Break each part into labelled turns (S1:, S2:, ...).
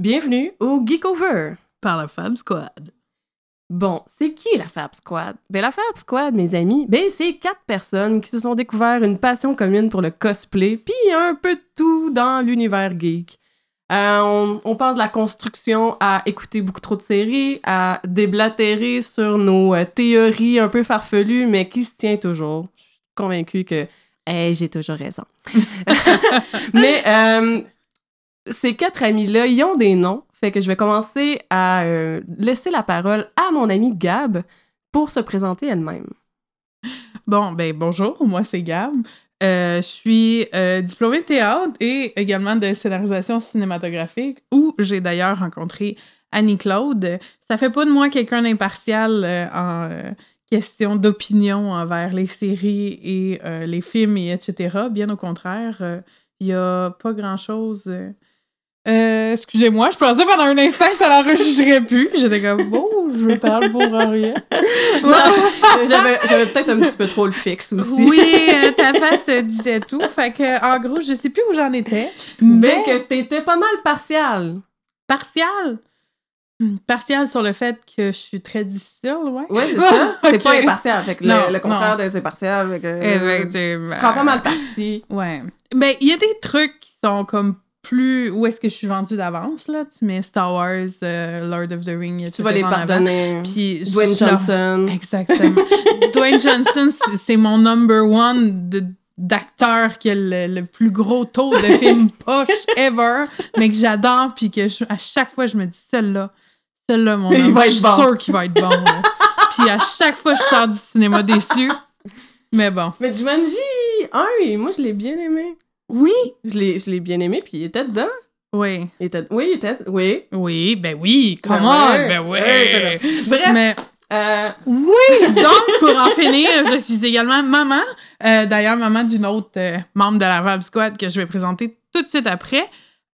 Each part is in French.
S1: Bienvenue au Geek Over.
S2: Par la Fab Squad.
S1: Bon, c'est qui la Fab Squad? Ben, la Fab Squad, mes amis, ben, c'est quatre personnes qui se sont découvert une passion commune pour le cosplay, puis un peu de tout dans l'univers geek. Euh, on, on passe de la construction à écouter beaucoup trop de séries, à déblatérer sur nos euh, théories un peu farfelues, mais qui se tient toujours. Je suis convaincue que hey, j'ai toujours raison. mais euh, ces quatre amis-là, ils ont des noms. Fait que je vais commencer à euh, laisser la parole à mon amie Gab pour se présenter elle-même.
S2: Bon, ben bonjour, moi c'est Gab. Euh, je suis euh, diplômée de théâtre et également de scénarisation cinématographique, où j'ai d'ailleurs rencontré Annie-Claude. Ça fait pas de moi quelqu'un d'impartial en question d'opinion envers les séries et les films, et etc. Bien au contraire, il y a pas grand-chose... euh, euh, excusez-moi, je pensais pendant un instant que ça l'enregistrerait plus. J'étais comme, bon, je parle pour rien.
S1: J'avais j'avais peut-être un petit peu trop le fixe aussi.
S2: Oui, euh, ta face euh, disait tout. Fait que, en gros, je sais plus où j'en étais.
S1: Mais
S2: Mais
S1: que t'étais pas mal partial.
S2: partial? Hmm, Partial sur le fait que je suis très difficile, ouais.
S1: Ouais, c'est ça. T'es
S2: Ok.
S1: pas impartial. Fait que
S2: Non,
S1: le, le contraire
S2: non.
S1: de c'est partial. Fait que,
S2: Effectivement.
S1: tu prends pas mal parti.
S2: Ouais. Mais il y a des trucs qui sont comme plus. Où est-ce que je suis vendue d'avance, là? Tu mets Star Wars, euh, Lord of the Rings, etc.
S1: Tu vas les pardonner.
S2: Puis
S1: Dwayne
S2: leur-
S1: Johnson.
S2: Exactement. Dwayne Johnson, c'est- mon number one de- d'acteur qui a le, le plus gros taux de films poche ever, mais que j'adore, puis que je- à chaque fois, je me dis, celle-là, celle-là, mon homme, je suis
S1: bon.
S2: sûre qu'il va être bon. puis à chaque fois, je sors du cinéma déçu. Mais bon.
S1: Mais Jumanji 1, moi, je l'ai bien aimé.
S2: Oui.
S1: Je l'ai je l'ai bien aimé, puis il était dedans.
S2: Oui.
S1: Il était... Oui, il était... Oui.
S2: Oui, ben oui,
S1: Ben
S2: comment?
S1: ouais.
S2: Ben oui.
S1: Ouais, Bref,
S2: Mais
S1: euh,
S2: Oui, donc pour en finir, je suis également maman. Euh, D'ailleurs, maman d'une autre euh, membre de la Vab Squad que je vais présenter tout de suite après.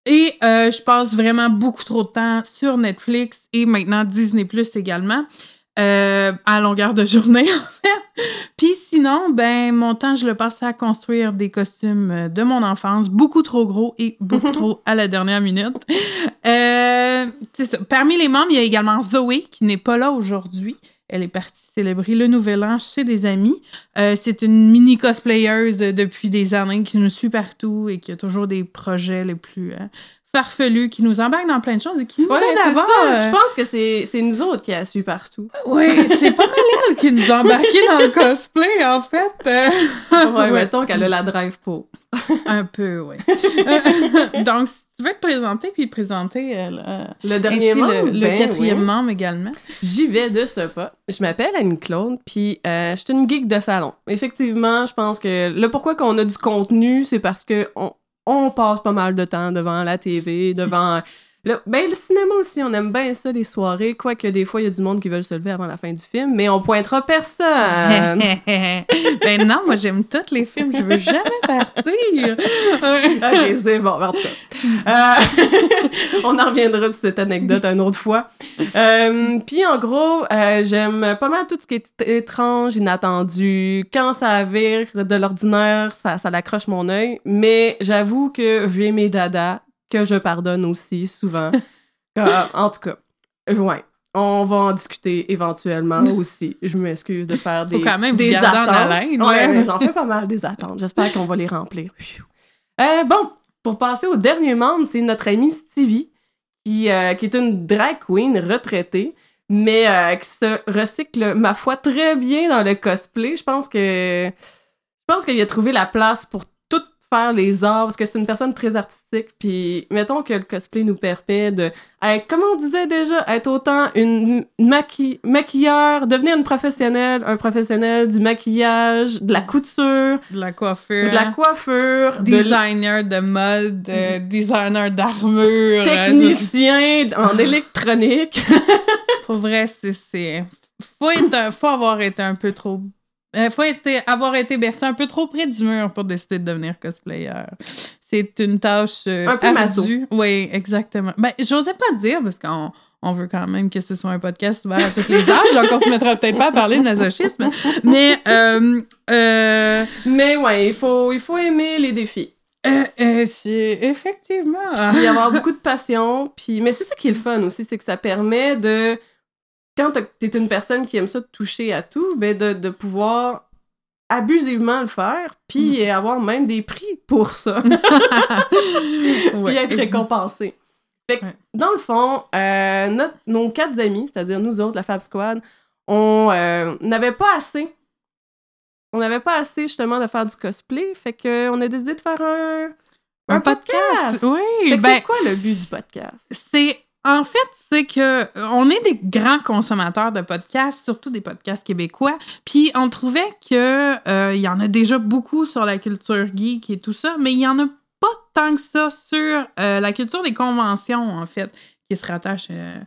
S2: Et je passe vraiment beaucoup trop de temps sur Netflix et maintenant Disney Plus également. Euh, à longueur de journée, en fait. Puis sinon, ben, mon temps, je le passe à construire des costumes euh, de mon enfance, beaucoup trop gros et beaucoup trop à la dernière minute. Euh, c'est ça. Parmi les membres, il y a également Zoé, qui n'est pas là aujourd'hui. Elle est partie célébrer le nouvel an chez des amis. Euh, c'est une mini cosplayeuse depuis des années qui nous suit partout et qui a toujours des projets les plus euh, farfelus, qui nous embarque dans plein de choses et qui nous
S1: ouais, ça.
S2: euh,
S1: Je pense que c'est c'est nous autres qui a su partout.
S2: Oui, c'est pas mal elle qui nous a embarqués dans le cosplay, en fait. Euh,
S1: Ouais, mettons qu'elle a la drive pour.
S2: Un peu, oui. Euh, Donc, tu veux te présenter, puis présenter euh, le-
S1: Le dernier
S2: ainsi
S1: membre,
S2: le, le
S1: ben
S2: quatrième
S1: oui.
S2: membre également.
S1: J'y vais de ce pas. Je m'appelle Anne-Claude, puis euh, je suis une geek de salon. Effectivement, je pense que le pourquoi qu'on a du contenu, c'est parce que on, on passe pas mal de temps devant la TV, devant... Le, ben, le cinéma aussi, on aime bien ça, les soirées, quoique des fois, il y a du monde qui veulent se lever avant la fin du film, mais on pointera personne.
S2: ben non, moi j'aime tous les films, je veux jamais partir.
S1: ok, c'est bon, en tout cas. Euh, on en reviendra sur cette anecdote une autre fois. Euh, Puis en gros, euh, j'aime pas mal tout ce qui est étrange, inattendu. Quand ça vire de l'ordinaire, ça, ça l'accroche mon œil. Mais j'avoue que j'ai mes dadas que je pardonne aussi souvent. Euh, en tout cas, ouais. On va en discuter éventuellement aussi. Je m'excuse de faire
S2: Faut
S1: des,
S2: quand même vous
S1: des
S2: en
S1: attentes.
S2: haleine,
S1: Ouais,
S2: là.
S1: mais j'en fais pas mal des attentes. J'espère qu'on va les remplir. Euh, bon, pour passer au dernier membre, c'est notre amie Stevie, qui, euh, qui est une drag queen retraitée, mais euh, qui se recycle, ma foi, très bien dans le cosplay. Je pense que je pense qu'il a trouvé la place pour tout faire les arts, parce que c'est une personne très artistique, puis mettons que le cosplay nous permet de être, comme on disait déjà, être autant une maqui maquilleur, devenir une professionnelle, un professionnel du maquillage, de la couture,
S2: De la coiffure.
S1: de la coiffure, de
S2: Designer de mode, euh, designer d'armure. euh,
S1: technicien en électronique.
S2: Pour vrai, c'est. c'est- Faut, être un- faut avoir été un peu trop. Euh, faut être, avoir été bercé un peu trop près du mur pour décider de devenir cosplayer. C'est une tâche euh,
S1: Un peu maso.
S2: ardue. Oui, exactement. Ben, j'osais pas dire parce qu'on on veut quand même que ce soit un podcast ouvert à tous les âges, donc on se mettra peut-être pas à parler de masochisme. Mais euh, euh,
S1: Mais ouais, il faut, il faut aimer les défis.
S2: Euh, c'est effectivement.
S1: Puis avoir beaucoup de passion. Puis... Mais c'est ça qui est le fun aussi, c'est que ça permet de. Quand t'es une personne qui aime ça toucher à tout, ben de, de pouvoir abusivement le faire, puis
S2: Mm.
S1: avoir même des prix pour ça, puis être récompensé. Fait que,
S2: Ouais.
S1: dans le fond, euh, notre- nos quatre amis, c'est-à-dire nous autres, la Fab Squad, on euh, n'avait pas assez. On n'avait pas assez justement de faire du cosplay, fait que on a décidé de faire un, un podcast.
S2: Oui, ben,
S1: c'est quoi le but du podcast?
S2: c'est en fait c'est que euh, on est des grands consommateurs de podcasts, surtout des podcasts québécois. Puis on trouvait que euh, il y en a déjà beaucoup sur la culture geek et tout ça, mais il y en a pas tant que ça sur euh, la culture des conventions en fait, qui se rattache euh,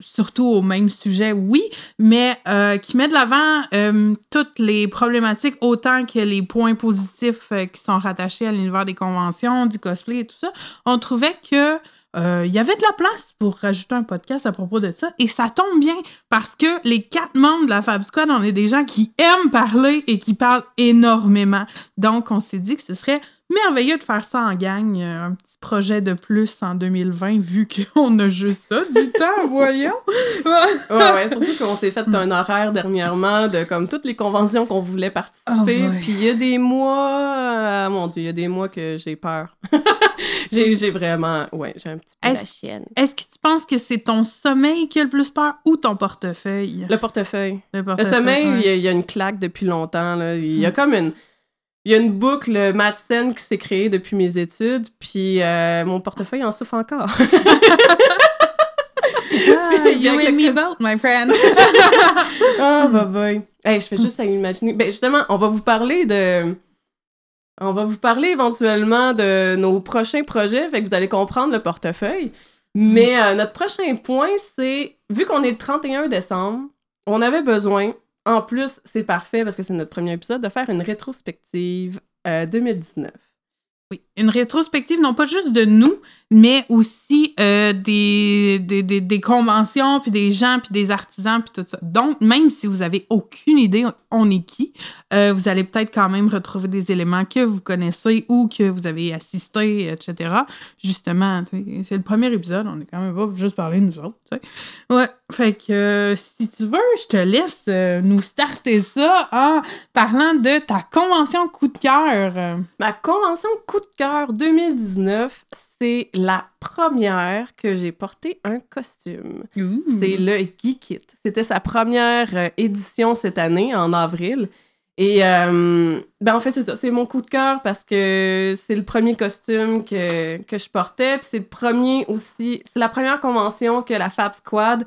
S2: surtout au même sujet, oui, mais euh, qui met de l'avant euh, toutes les problématiques autant que les points positifs euh, qui sont rattachés à l'univers des conventions, du cosplay et tout ça. On trouvait que euh, il y avait de la place pour rajouter un podcast à propos de ça. Et ça tombe bien parce que les quatre membres de la Fab Squad, on est des gens qui aiment parler et qui parlent énormément. Donc, on s'est dit que ce serait merveilleux de faire ça en gang. euh, Un petit projet de plus en 2020, vu qu'on a juste ça du temps, voyons.
S1: Ouais, ouais, surtout qu'on s'est fait un horaire dernièrement de comme toutes les conventions qu'on voulait participer.
S2: Oh boy.
S1: Puis il y a des mois, euh, mon Dieu, il y a des mois que j'ai peur. j'ai, vraiment, ouais, j'ai un petit peu la
S2: Est-ce-
S1: chienne.
S2: Est-ce que tu penses que c'est ton sommeil qui a le plus peur ou ton portefeuille?
S1: Le portefeuille.
S2: Le,
S1: Le
S2: portefeuille,
S1: sommeil,
S2: ouais.
S1: il y, a, il y a une claque depuis longtemps. Là. Il y a
S2: Mm.
S1: comme une. Il y a une boucle malsaine qui s'est créée depuis mes études, puis euh, mon portefeuille en souffre encore.
S2: Ah, you and me both, my friend.
S1: Ah, bah, boy. Hey, je fais juste à imaginer. Ben, justement, on va vous parler de. On va vous parler éventuellement de nos prochains projets, fait que vous allez comprendre le portefeuille. Mais euh, notre prochain point, c'est, vu qu'on est le 31 décembre, on avait besoin, en plus, c'est parfait parce que c'est notre premier épisode, de faire une rétrospective euh, 2019.
S2: Oui, une rétrospective, non pas juste de nous, mais aussi euh, des, des, des, conventions, puis des gens, puis des artisans, puis tout ça. Donc, même si vous avez aucune idée on est qui, euh, vous allez peut-être quand même retrouver des éléments que vous connaissez ou que vous avez assisté, etc. Justement, c'est le premier épisode, on est quand même pas juste parler de nous autres. Ouais, fait que euh, si tu veux, je te laisse nous starter ça en parlant de ta convention coup de cœur.
S1: Ma convention coup de cœur 2019, c'est la première que j'ai porté un costume. C'est le Geek It. C'était sa première euh, édition cette année, en avril. Et euh, ben en fait, c'est ça. C'est mon coup de cœur parce que c'est le premier costume que, que je portais. Puis c'est le premier aussi. C'est la première convention que la Fab Squad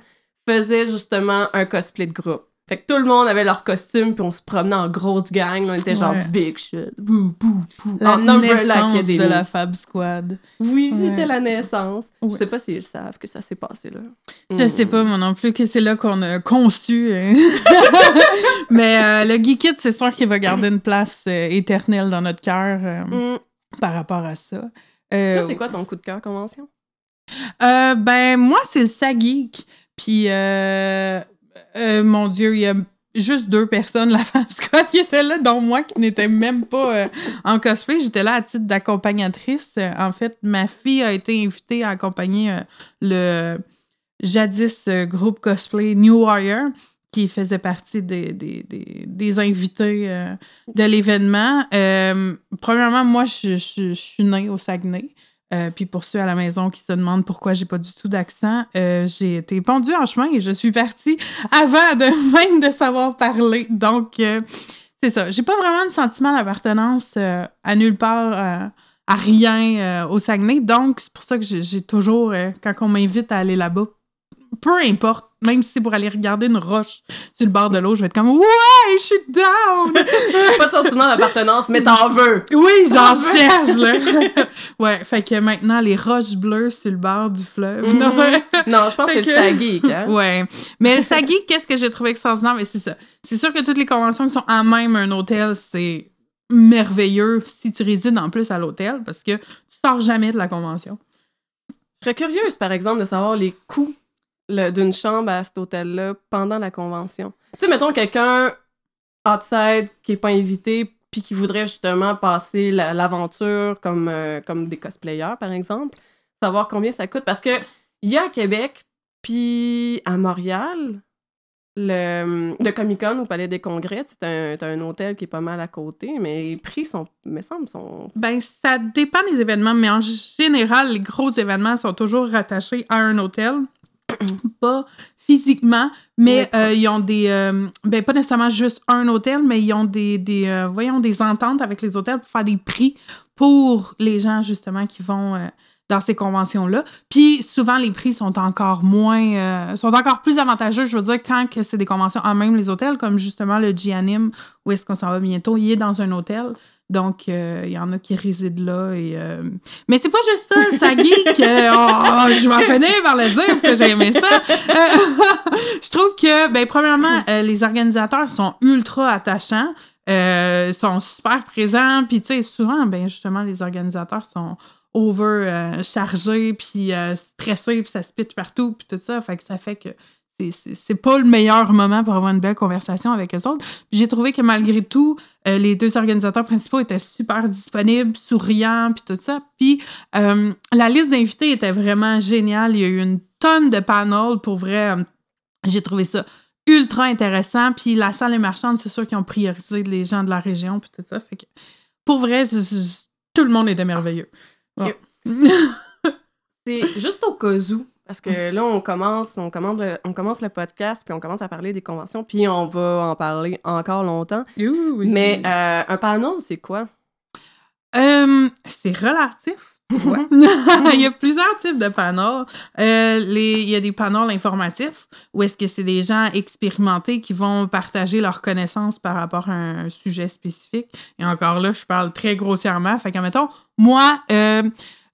S1: faisait justement un cosplay de groupe. Fait que tout le monde avait leur costume, puis on se promenait en grosse gang. on était genre big shit. Bouh, bouh, bouh.
S2: La
S1: En
S2: naissance de la Fab Squad.
S1: Oui,
S2: Ouais.
S1: c'était la naissance. Je sais pas s'ils savent que ça s'est passé là.
S2: Je
S1: Hmm.
S2: sais pas, moi non plus, que c'est là qu'on a conçu. hein. Mais euh, le Geek It, c'est sûr qu'il va garder une place euh, éternelle dans notre cœur euh,
S1: Hmm.
S2: par rapport à ça. Euh,
S1: Toi, c'est quoi ton coup de cœur convention?
S2: euh, ben, moi, c'est le Sageek. Puis, euh, mon Dieu, il y a juste deux personnes, la femme Scott, qui étaient là, dont moi, qui n'étais même pas euh, en cosplay. J'étais là à titre d'accompagnatrice. En fait, ma fille a été invitée à accompagner euh, le jadis groupe cosplay New Warrior, qui faisait partie des, des, des, invités de l'événement. Premièrement, moi, je suis née au Saguenay. Euh, puis pour ceux à la maison qui se demandent pourquoi j'ai pas du tout d'accent, euh, j'ai été pendue en chemin et je suis partie avant de même de savoir parler. Donc, euh, c'est ça. J'ai pas vraiment de sentiment d'appartenance à nulle part, à rien au Saguenay. Donc, c'est pour ça que j'ai toujours, quand on m'invite à aller là-bas, peu importe, même si c'est pour aller regarder une roche sur le bord de l'eau, je vais être comme Ouais, je suis down!
S1: pas de sentiment d'appartenance, mais t'en veux!
S2: Oui, j'en cherche, là. ouais, fait que maintenant, les roches bleues sur le bord du fleuve. Non,
S1: Mhm.
S2: ça-
S1: Non, je pense que c'est le Sageek, hein?
S2: Ouais. Mais le qu'est-ce que j'ai trouvé extraordinaire? Mais c'est ça. C'est sûr que toutes les conventions qui sont à même un hôtel, c'est merveilleux si tu résides en plus à l'hôtel parce que tu sors jamais de la convention.
S1: Je serais curieuse, par exemple, de savoir les coûts d'une chambre à cet hôtel-là pendant la convention. Tu sais, mettons quelqu'un outside qui est pas invité, puis qui voudraient justement passer la- l'aventure comme, euh, comme des cosplayers, par exemple, savoir combien ça coûte. Parce que il y a à Québec, puis à Montréal, le, le Comic Con au Palais des Congrès, c'est un, un hôtel qui est pas mal à côté, mais les prix sont, me semble, sont.
S2: Ben, ça dépend des événements, mais en général, les gros événements sont toujours rattachés à un hôtel. pas physiquement, mais euh, ils ont des. euh, ben, pas nécessairement juste un hôtel, mais ils ont des, des, euh, voyons, des ententes avec les hôtels pour faire des prix pour les gens, justement, qui vont. euh, dans ces conventions-là. Puis souvent, les prix sont encore moins... sont encore plus avantageux, je veux dire, quand que c'est des conventions en même les hôtels, comme justement le G-Anim, où est-ce qu'on s'en va bientôt, il est dans un hôtel. Donc, euh, il y en a qui résident là. Et, euh, Mais c'est pas juste ça, ça geek. euh, oh, je vais finir par le dire que j'ai aimé ça. Je trouve que, ben, premièrement, les organisateurs sont ultra attachants. sont super présents. Puis, tu sais, souvent, ben, justement, les organisateurs sont over euh, chargés, puis stressés, puis ça se pitch partout, puis tout ça. Fait que ça fait que c'est- pas le meilleur moment pour avoir une belle conversation avec eux autres. J'ai trouvé que malgré tout, euh, les deux organisateurs principaux étaient super disponibles, souriants, puis tout ça. Puis euh, la liste d'invités était vraiment géniale. Il y a eu une tonne de panels pour vrai. euh, j'ai trouvé ça ultra intéressant. Puis la salle est marchande, c'est sûr qu'ils ont priorisé les gens de la région, puis tout ça. Fait que pour vrai, je- je- tout le monde était merveilleux. Bon.
S1: C'est juste au cas où. Parce que là, on commence, on, commande le- on commence le podcast, puis on commence à parler des conventions, puis on va en parler encore longtemps. Mais euh, un panel, c'est quoi?
S2: Euh, c'est relatif. Ouais. il y a plusieurs types de panels. Euh, les- il y a des panels informatifs où est-ce que c'est des gens expérimentés qui vont partager leurs connaissances par rapport à un sujet spécifique. Et encore là, je parle très grossièrement. Fait que, mettons, moi, euh,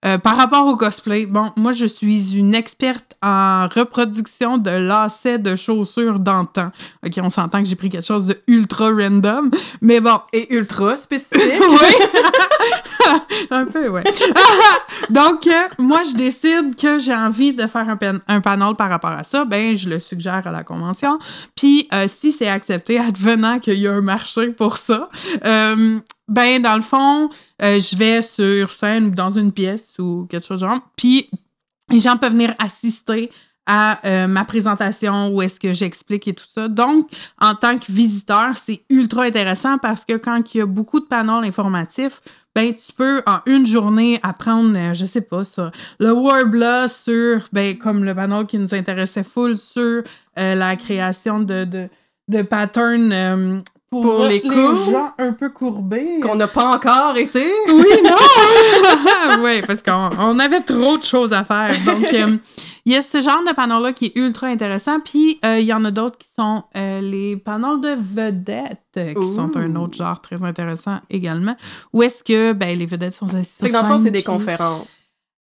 S2: euh, par rapport au cosplay, bon, moi, je suis une experte en reproduction de lacets de chaussures d'antan. OK, on s'entend que j'ai pris quelque chose de ultra random, mais bon,
S1: Et ultra spécifique.
S2: oui. un peu, ouais. Donc, euh, moi, je décide que j'ai envie de faire un, pan- un panel par rapport à ça. Ben, je le suggère à la convention. Puis, euh, si c'est accepté, advenant qu'il y a un marché pour ça, euh, ben, dans le fond, euh, je vais sur scène ou dans une pièce ou quelque chose de genre. Puis, les gens peuvent venir assister à ma présentation où est-ce que j'explique et tout ça. Donc, en tant que visiteur, c'est ultra intéressant parce que quand il y a beaucoup de panels informatifs, ben tu peux en une journée apprendre, euh, je sais pas, sur le Warbler, sur, ben comme le panel qui nous intéressait full, sur euh, la création de, de, de patterns euh, pour,
S1: Pour les courbes.
S2: gens un peu courbés.
S1: Qu'on n'a pas encore été.
S2: Oui, non! oui, parce qu'on on avait trop de choses à faire. Donc, euh, il y a ce genre de panneau-là qui est ultra intéressant. Puis, euh, il y en a d'autres qui sont euh, les panneaux de vedettes, euh, qui sont un autre genre très intéressant également. Où est-ce que ben, les vedettes sont assises
S1: Fait que dans le fond, c'est des conférences.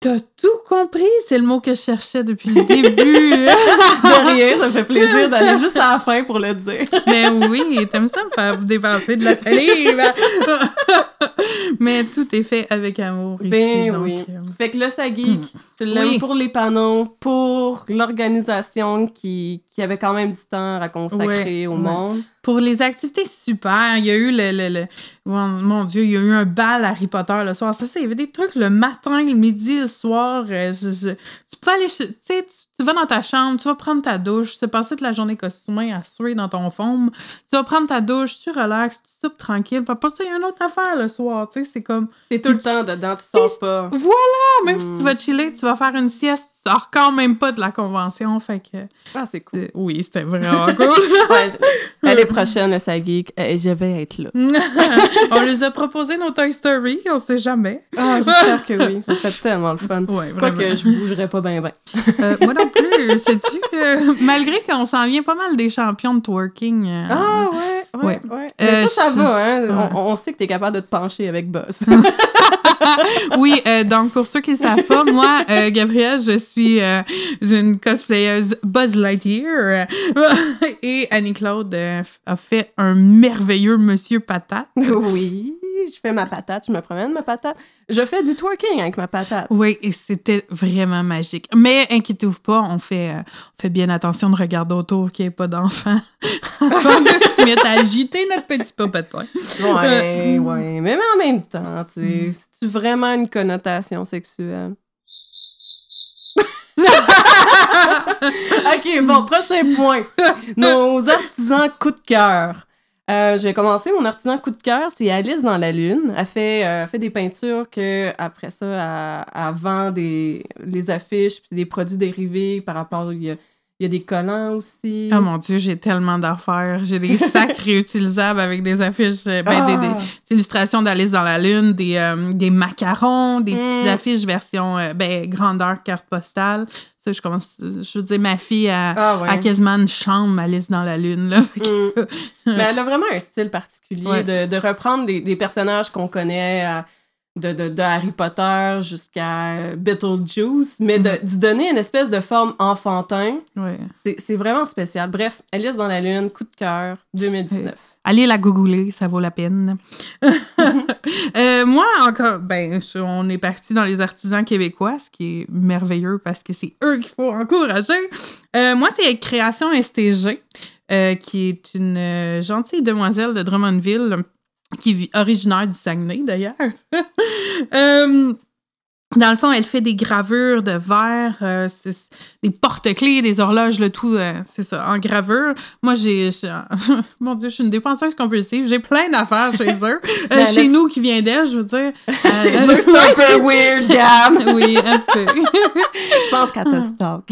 S2: T'as tout compris! C'est le mot que je cherchais depuis le début.
S1: De rien, ça me fait plaisir d'aller juste à la fin pour le dire.
S2: Mais oui, t'aimes ça me faire dépenser de la salive! Mais tout est fait avec amour ici.
S1: Ben
S2: donc,
S1: oui.
S2: euh,
S1: Fait que là, ça geek, tu l'aimes
S2: Oui.
S1: pour les panneaux, pour l'organisation qui, qui avait quand même du temps à consacrer
S2: Ouais,
S1: au
S2: ouais.
S1: monde.
S2: Pour les activités, super. Il y a eu le, le, le- Mon, mon Dieu, il y a eu un bal Harry Potter le soir. Ça, ça, il y avait des trucs le matin, le midi, le soir. euh, je- je- Tu peux aller... Tu sais, tu, tu vas dans ta chambre, tu vas prendre ta douche, tu passer toute la journée costumée à suer dans ton foam. Tu vas prendre ta douche, tu relaxes, tu soupes tranquille. Puis a une autre affaire le soir. Tu sais, c'est comme...
S1: T'es tout le temps dedans, tu sors pas.
S2: Voilà! Même si tu vas chiller, tu vas faire une sieste, tu sors quand même pas de la convention. Fait que...
S1: Ah, c'est cool.
S2: Oui, c'était vraiment cool.
S1: Ouais, L'année prochaine, ça geek, euh, je vais être là.
S2: on les a proposé nos Toy Story, on sait jamais.
S1: Ah, j'espère que oui. Ça serait tellement le fun.
S2: Ouais,
S1: Quoique
S2: vraiment.
S1: je bougerais pas bien, ben.
S2: Euh, moi non plus, sais-tu que malgré qu'on s'en vient pas mal des champions de twerking. euh,
S1: Ah, ouais, ouais,
S2: Ouais.
S1: ouais.
S2: Euh,
S1: Mais ça, ça
S2: je-
S1: va, hein.
S2: Ouais.
S1: On, on sait que t'es capable de te pencher avec Boss.
S2: oui, euh, donc pour ceux qui ne savent pas, moi, euh, Gabrielle, je suis euh, une cosplayeuse Buzz Lightyear euh, et Annie-Claude euh, a fait un merveilleux Monsieur Patate.
S1: oui. je fais ma patate, je me promène ma patate. Je fais du twerking avec ma patate.
S2: Oui, et c'était vraiment magique. Mais inquiétez-vous pas, on fait, euh, on fait bien attention de regarder autour qu'il n'y ait pas d'enfants avant de se mettre à agiter notre petit popotin.
S1: Ouais, ouais. Mais, en même temps, tu sais, c'est vraiment une connotation sexuelle? ok, bon, prochain point. Nos artisans coup de cœur. Euh, je vais commencer. Mon artisan coup de cœur, c'est Alice dans la Lune. Elle fait, euh, fait des peintures que après ça, elle, vend des les affiches puis des produits dérivés par rapport. Il il y a des collants aussi.
S2: Oh mon Dieu, j'ai tellement d'affaires. J'ai des sacs réutilisables avec des affiches, euh, ben, des,
S1: Ah!
S2: illustrations d'Alice dans la Lune, des, euh, des macarons, des
S1: Mm.
S2: petites affiches version euh, ben, grandeur carte postale. Ça, je commence. Je veux dire, ma fille a,
S1: Ah ouais.
S2: a quasiment une chambre Alice dans la Lune. Là.
S1: Mm. Mais elle a vraiment un style particulier
S2: Ouais.
S1: de, de reprendre des, des personnages qu'on connaît euh, de, de, de Harry Potter jusqu'à euh, Beetlejuice, mais de-
S2: Mhm.
S1: d'y donner une espèce de forme enfantin.
S2: Ouais.
S1: C'est c'est vraiment spécial. Bref, Alice dans la Lune, coup de cœur, 2019.
S2: Allez la googler, ça vaut la peine. Euh, moi, encore, ben, on est parti dans les artisans québécois, ce qui est merveilleux parce que c'est eux qu'il faut encourager. Euh, moi, c'est Création STG, qui est une gentille demoiselle de Drummondville, qui est originaire du Saguenay d'ailleurs. Euh, dans le fond, elle fait des gravures de verre, euh, des porte-clés, des horloges, le tout, euh, c'est ça, en gravure. Moi, j'ai. Mon Dieu, je suis une dépenseuse compulsive. J'ai plein d'affaires chez eux.
S1: Ben,
S2: chez nous qui vient d'elle, je veux dire.
S1: Chez eux, c'est un peu weird, Gab.
S2: oui, un peu.
S1: Je pense qu'elle te stalk.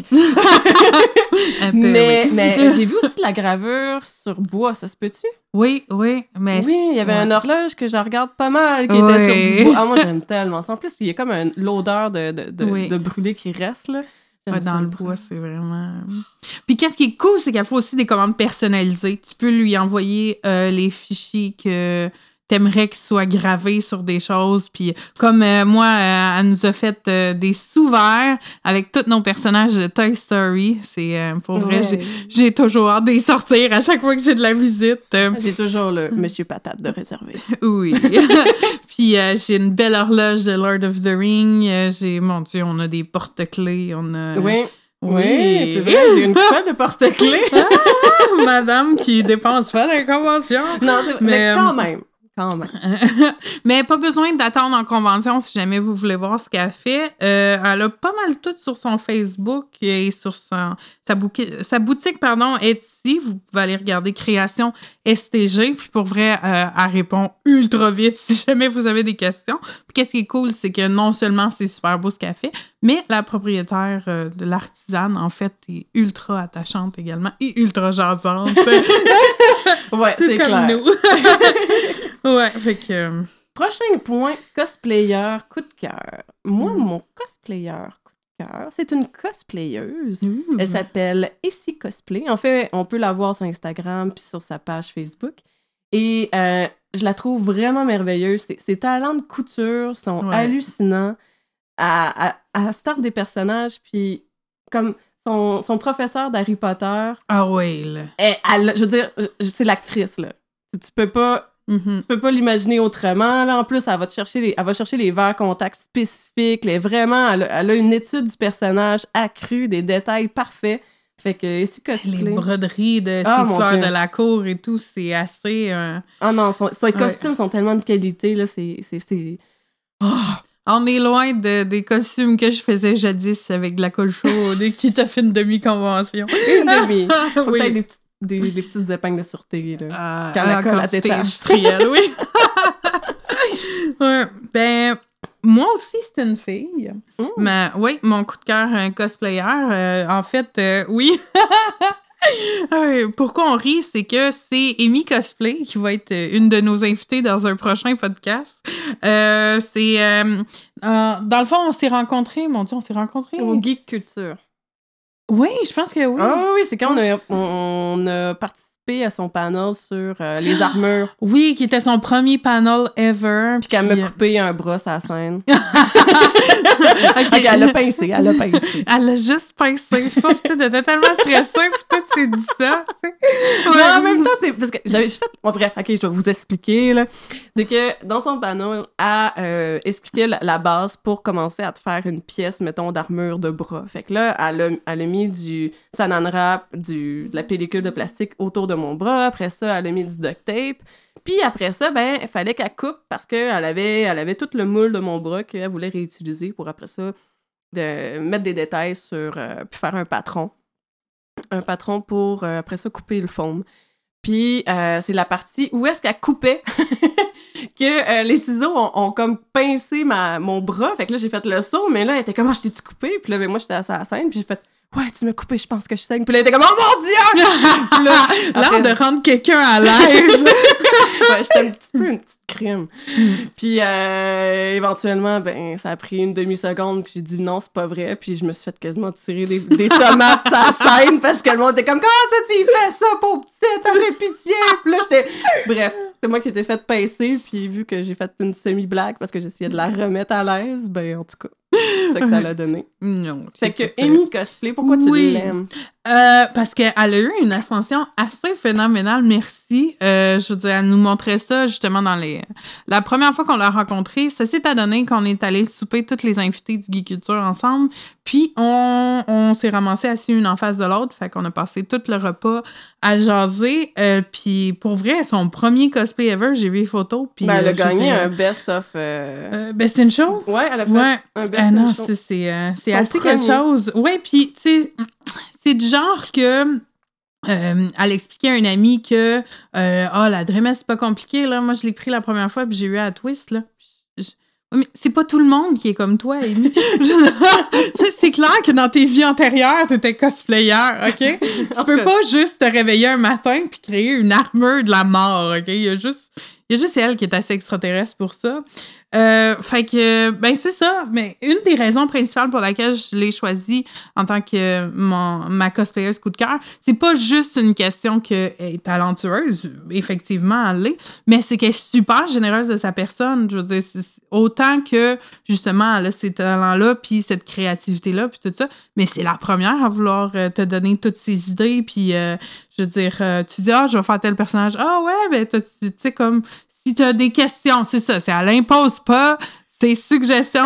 S2: un peu,
S1: Mais,
S2: oui.
S1: mais j'ai vu aussi de la gravure sur bois, ça se peut-tu?
S2: Oui, oui, mais.
S1: Oui, il y avait
S2: ouais.
S1: une horloge que je regarde pas mal qui était sur du bois. Ah, moi, j'aime tellement ça. En plus, il y a comme un- l'odeur de, de, de,
S2: Oui.
S1: de brûlé qui reste, là.
S2: Ouais, dans le bois, c'est vraiment. Puis qu'est-ce qui est cool, c'est qu'elle fait aussi des commandes personnalisées. Tu peux lui envoyer euh, les fichiers que t'aimerais qu'ils soient gravés sur des choses. Puis comme euh, moi, euh, elle nous a fait euh, des sous-verts avec tous nos personnages de Toy Story. C'est euh, pour vrai, j'ai-
S1: Ouais.
S2: j'ai toujours hâte d'y sortir à chaque fois que j'ai de la visite. Euh,
S1: J'ai toujours le Monsieur Patate de réservé.
S2: oui. Puis euh, j'ai une belle horloge de Lord of the Ring. J'ai, mon Dieu, on a des porte-clés. On a.
S1: Oui,
S2: Oui,
S1: oui, c'est vrai, j'ai une colle de porte-clés.
S2: Madame qui dépense pas la convention.
S1: non, c'est
S2: Mais,
S1: mais, quand même, quand même.
S2: Mais pas besoin d'attendre en convention si jamais vous voulez voir ce qu'elle fait. Euh, elle a pas mal tout sur son Facebook et sur son- sa, bouqui- sa boutique pardon, Etsy. Vous pouvez aller regarder Création STG. Puis pour vrai, euh, elle répond ultra vite si jamais vous avez des questions. Puis qu'est-ce qui est cool, c'est que non seulement c'est super beau ce qu'elle fait, mais la propriétaire euh, de l'artisane, en fait, est ultra attachante également et ultra jasante.
S1: Ouais, c'est
S2: comme
S1: clair.
S2: nous. Ouais, fait que. euh,
S1: Prochain point, cosplayer coup de cœur. Moi,
S2: Mm.
S1: mon cosplayer coup de cœur, c'est une cosplayeuse.
S2: ouh.
S1: Elle s'appelle Essie Cosplay. En fait, on peut la voir sur Instagram puis sur sa page Facebook. Et euh, je la trouve vraiment merveilleuse. Ses, ses talents de couture sont
S2: Ouais.
S1: hallucinants. À, à, à start des personnages, puis comme son, son professeur d'Harry Potter,
S2: Ah ouais, là.
S1: elle, elle- je veux dire, c'est l'actrice, là. Tu peux pas
S2: Mhm.
S1: tu peux pas l'imaginer autrement. Là, en plus, elle va te chercher les, elle va chercher les verres contacts spécifiques. Elle vraiment, elle a, elle a une étude du personnage accrue, des détails parfaits. Fait que ici
S2: Les
S1: cosplay.
S2: broderies de
S1: Ah,
S2: ces fleurs
S1: Dieu.
S2: de la cour et tout, c'est assez. euh,
S1: Ah non, son- ses
S2: Ouais.
S1: costumes sont tellement de qualité là, c'est. Ah!
S2: On est loin de, des costumes que je faisais jadis avec de la colle chaude qui t'a fait une demi-convention.
S1: Une demi. Faut
S2: Oui.
S1: peut-être des, petites- des, des petites épingles de sûreté là.
S2: Euh,
S1: Quand la
S2: en
S1: colle,
S2: industrielle, oui. ouais, ben, moi aussi, c'est une fille. Mais oui, mon coup de cœur, un cosplayer, euh, en fait, euh, oui. Euh, Pourquoi on rit, c'est que c'est Amy Cosplay qui va être euh, une de nos invitées dans un prochain podcast. Euh, c'est euh, euh, dans le fond, on s'est rencontrés, mon Dieu, on s'est rencontrés.
S1: Au Geek Culture.
S2: Oui, je pense que oui.
S1: Ah oui, c'est quand on a, on, on a participé participé à son panel sur euh, les armures.
S2: Oui, qui était son premier panel ever.
S1: Puis qu'elle m'a
S2: euh,
S1: coupé un bras à la scène.
S2: Ok.
S1: Ok, elle l'a pincé, elle l'a pincé.
S2: Elle a juste pincé. Faut que tu étais tellement stressée, puis tu t'es dit ça.
S1: Mais en même temps, c'est parce que j'avais fait. Bon, bref, ok, je vais vous expliquer. là. C'est que dans son panneau, elle euh, expliquait la, la base pour commencer à te faire une pièce, mettons, d'armure de bras. Fait que là, elle a, elle a mis du sanan wrap, du, de la pellicule de plastique autour de mon bras. Après ça, elle a mis du duct tape. Puis après ça, ben, il fallait qu'elle coupe parce qu'elle avait, elle avait tout le moule de mon bras qu'elle voulait réutiliser pour après ça de mettre des détails sur. euh, puis faire un patron. Un patron pour euh, après ça couper le foam. Puis euh, c'est la partie où est-ce qu'elle coupait que les ciseaux ont, comme pincé ma, mon bras. Fait que là, j'ai fait le saut, mais là, elle était comme, Ah, je t'ai-tu coupé? Puis là, ben, moi, j'étais à la scène, puis j'ai fait, ouais, tu m'as coupé, je pense que je saigne. Puis là, elle était comme, oh mon Dieu! Là, après-
S2: de rendre quelqu'un à l'aise.
S1: ouais, j'étais un petit peu une petite crime. Puis euh, éventuellement, ben, ça a pris une demi-seconde que j'ai dit non, c'est pas vrai. Puis je me suis fait quasiment tirer des, des tomates sur la scène parce que le monde était comme Comment ça tu fais ça, pauvre petit, t'as fait pitié? Puis là, j'étais. Bref, c'est moi qui étais fait pincer. Puis vu que j'ai fait une semi-blague parce que j'essayais de la remettre à l'aise, ben en tout cas, c'est ça que ça l'a donné.
S2: non.
S1: Fait que Amy Cosplay, pourquoi tu
S2: Oui.
S1: l'aimes?
S2: Euh, parce qu'elle a eu une ascension assez phénoménale, merci. Euh, je veux dire, elle nous montrait ça justement dans les... La première fois qu'on l'a rencontrée, ça s'est adonné qu'on est allé souper toutes les invités du Geek Culture ensemble, puis on, on s'est ramassé assis une en face de l'autre, fait qu'on a passé tout le repas à jaser, euh, puis pour vrai, son premier cosplay ever, j'ai vu les photos, puis...
S1: Ben, elle
S2: euh,
S1: a gagné
S2: j'étais-
S1: un best-of. euh,
S2: Euh, Best in Show?
S1: Ouais, elle a fait
S2: Ouais.
S1: un best
S2: Ah non, c'est c'est euh, c'est assez quelque chose. Ouais, puis tu sais, c'est du genre que euh, elle expliquait à une amie que euh, ah la Dreamess c'est pas compliqué là. Moi je l'ai pris la première fois puis j'ai eu à twist là. Je- je- Oui, mais c'est pas tout le monde qui est comme toi, Amy. C'est clair que dans tes vies antérieures, t'étais cosplayer, OK? Tu peux pas juste te réveiller un matin puis créer une armure de la mort, OK? Il y a juste, il y a juste elle qui est assez extraterrestre pour ça. Euh, fait que, ben c'est ça. Mais une des raisons principales pour laquelle je l'ai choisie en tant que mon, ma cosplayeuse coup de cœur, c'est pas juste une question qu'elle est talentueuse, effectivement, elle l'est, mais c'est qu'elle est super généreuse de sa personne. Je veux dire, autant que, justement, elle a ces talents-là, puis cette créativité-là, puis tout ça, mais c'est la première à vouloir euh, te donner toutes ses idées, puis euh, je veux dire, euh, tu dis, ah, je vais faire tel personnage. Ah ouais, ben, tu sais, comme, si tu as des questions, c'est ça, c'est elle impose pas, c'est suggestions.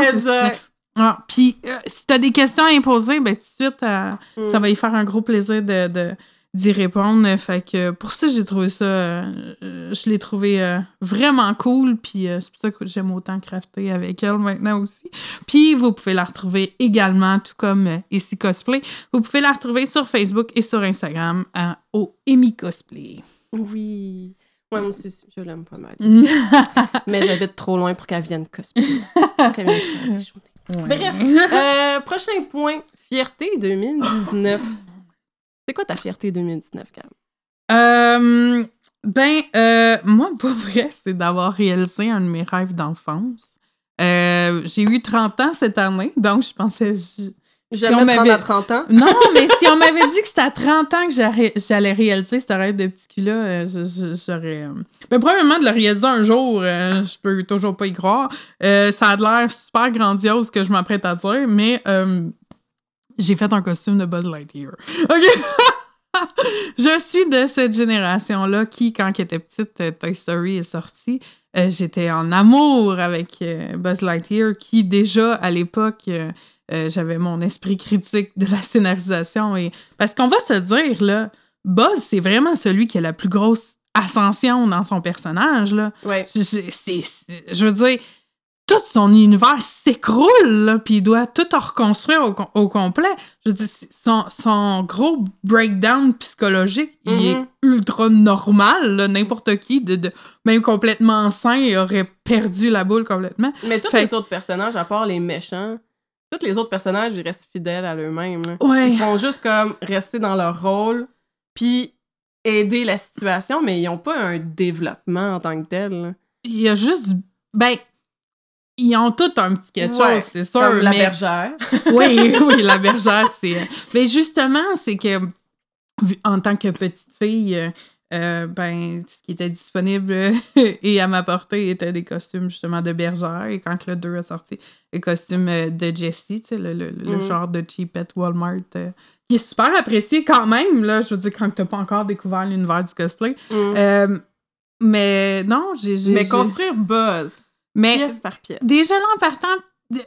S2: Ah, puis euh, si tu as des questions à imposer, ben tout de suite, euh,
S1: Mm.
S2: ça va y faire un gros plaisir de, de- d'y répondre. Fait que pour ça, j'ai trouvé ça, euh, euh, je l'ai trouvé euh, vraiment cool. Puis euh, c'est pour ça que j'aime autant crafter avec elle maintenant aussi. Puis vous pouvez la retrouver également, tout comme euh, ici Cosplay. Vous pouvez la retrouver sur Facebook et sur Instagram euh, au Amy Cosplay.
S1: Oui. Ouais, moi aussi, je l'aime pas mal. Mais j'habite trop loin pour qu'elle vienne cosplayer. Pour qu'elle vienne faire des. Bref. Euh, prochain point. Fierté 2019. C'est quoi ta fierté 2019, Cam?
S2: Euh, ben, euh, moi, pour vrai, c'est d'avoir réalisé un de mes rêves d'enfance. Euh, j'ai eu 30 ans cette année, donc je pensais. je-
S1: Jamais
S2: on
S1: 30
S2: m'avait-
S1: à 30 ans.
S2: Non, mais si on m'avait dit que c'était à 30 ans que j'allais réaliser ce rêve de petit cul-là, euh, j'aurais. euh, Ben, premièrement, de le réaliser un jour, euh, je peux toujours pas y croire. Euh, ça a l'air super grandiose ce que je m'apprête à dire, mais euh, j'ai fait un costume de Buzz Lightyear. OK? je suis de cette génération-là qui, quand elle était petite, euh, Toy Story est sorti. euh, J'étais en amour avec euh, Buzz Lightyear, qui déjà à l'époque, euh, j'avais mon esprit critique de la scénarisation. Et... Parce qu'on va se dire, là, Buzz, c'est vraiment celui qui a la plus grosse ascension dans son personnage. Là.
S1: Ouais.
S2: Je veux dire, tout son univers s'écroule, puis il doit tout reconstruire au, com- au complet. Je veux dire, c'est- son, son gros breakdown psychologique, il est
S1: Mhm.
S2: ultra normal. N'importe qui, de, de- même complètement sain, aurait perdu la boule complètement.
S1: Mais tous
S2: Fait-
S1: les autres personnages, à part les méchants, tous les autres personnages, ils restent fidèles à eux-mêmes.
S2: Ouais.
S1: Ils font juste comme rester dans leur rôle, puis aider la situation, mais ils n'ont pas un développement en tant que tel.
S2: Il y a juste. du- Ben, ils ont tout un petit quelque
S1: Ouais,
S2: chose, c'est sûr.
S1: Comme la
S2: mais-
S1: bergère.
S2: oui, oui, la bergère, c'est. Mais justement, c'est que en tant que petite fille, euh, euh, ben, ce qui était disponible et à ma portée était des costumes justement de bergère. Et quand le 2 a sorti, les costumes euh, de Jessie, tu sais, le, le- le
S1: Mm.
S2: genre de cheapette Walmart, euh, qui est super apprécié quand même, là, je veux dire, quand t'as pas encore découvert l'univers du cosplay.
S1: Mm.
S2: Euh, mais non, j'ai...
S1: Mais construire Buzz,
S2: mais
S1: pièce par pièce.
S2: Déjà là, en partant, de-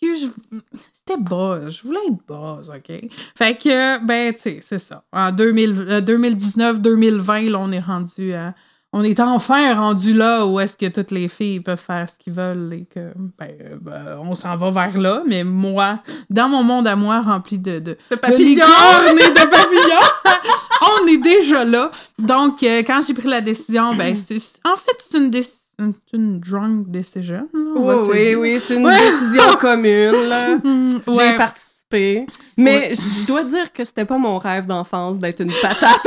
S2: c'était bas. Je voulais être bas, OK? Fait que, ben, tu sais, c'est ça. En 2019-2020, là, on est rendu à... On est enfin rendu là où est-ce que toutes les filles peuvent faire ce qu'ils veulent et que, ben, euh, ben, on s'en va vers là. Mais moi, dans mon monde à moi, rempli de, de,
S1: De
S2: de
S1: papillons!
S2: licornes et de papillons, on est déjà là. Donc, euh, quand j'ai pris la décision, ben, c'est... En fait, c'est une décision... C'est une drunk decision.
S1: Oui, oui, oui, c'est une
S2: Ouais.
S1: décision commune, là.
S2: Mm,
S1: J'ai
S2: ouais.
S1: participé. Mais je je dois dire que c'était pas mon rêve d'enfance d'être une patate.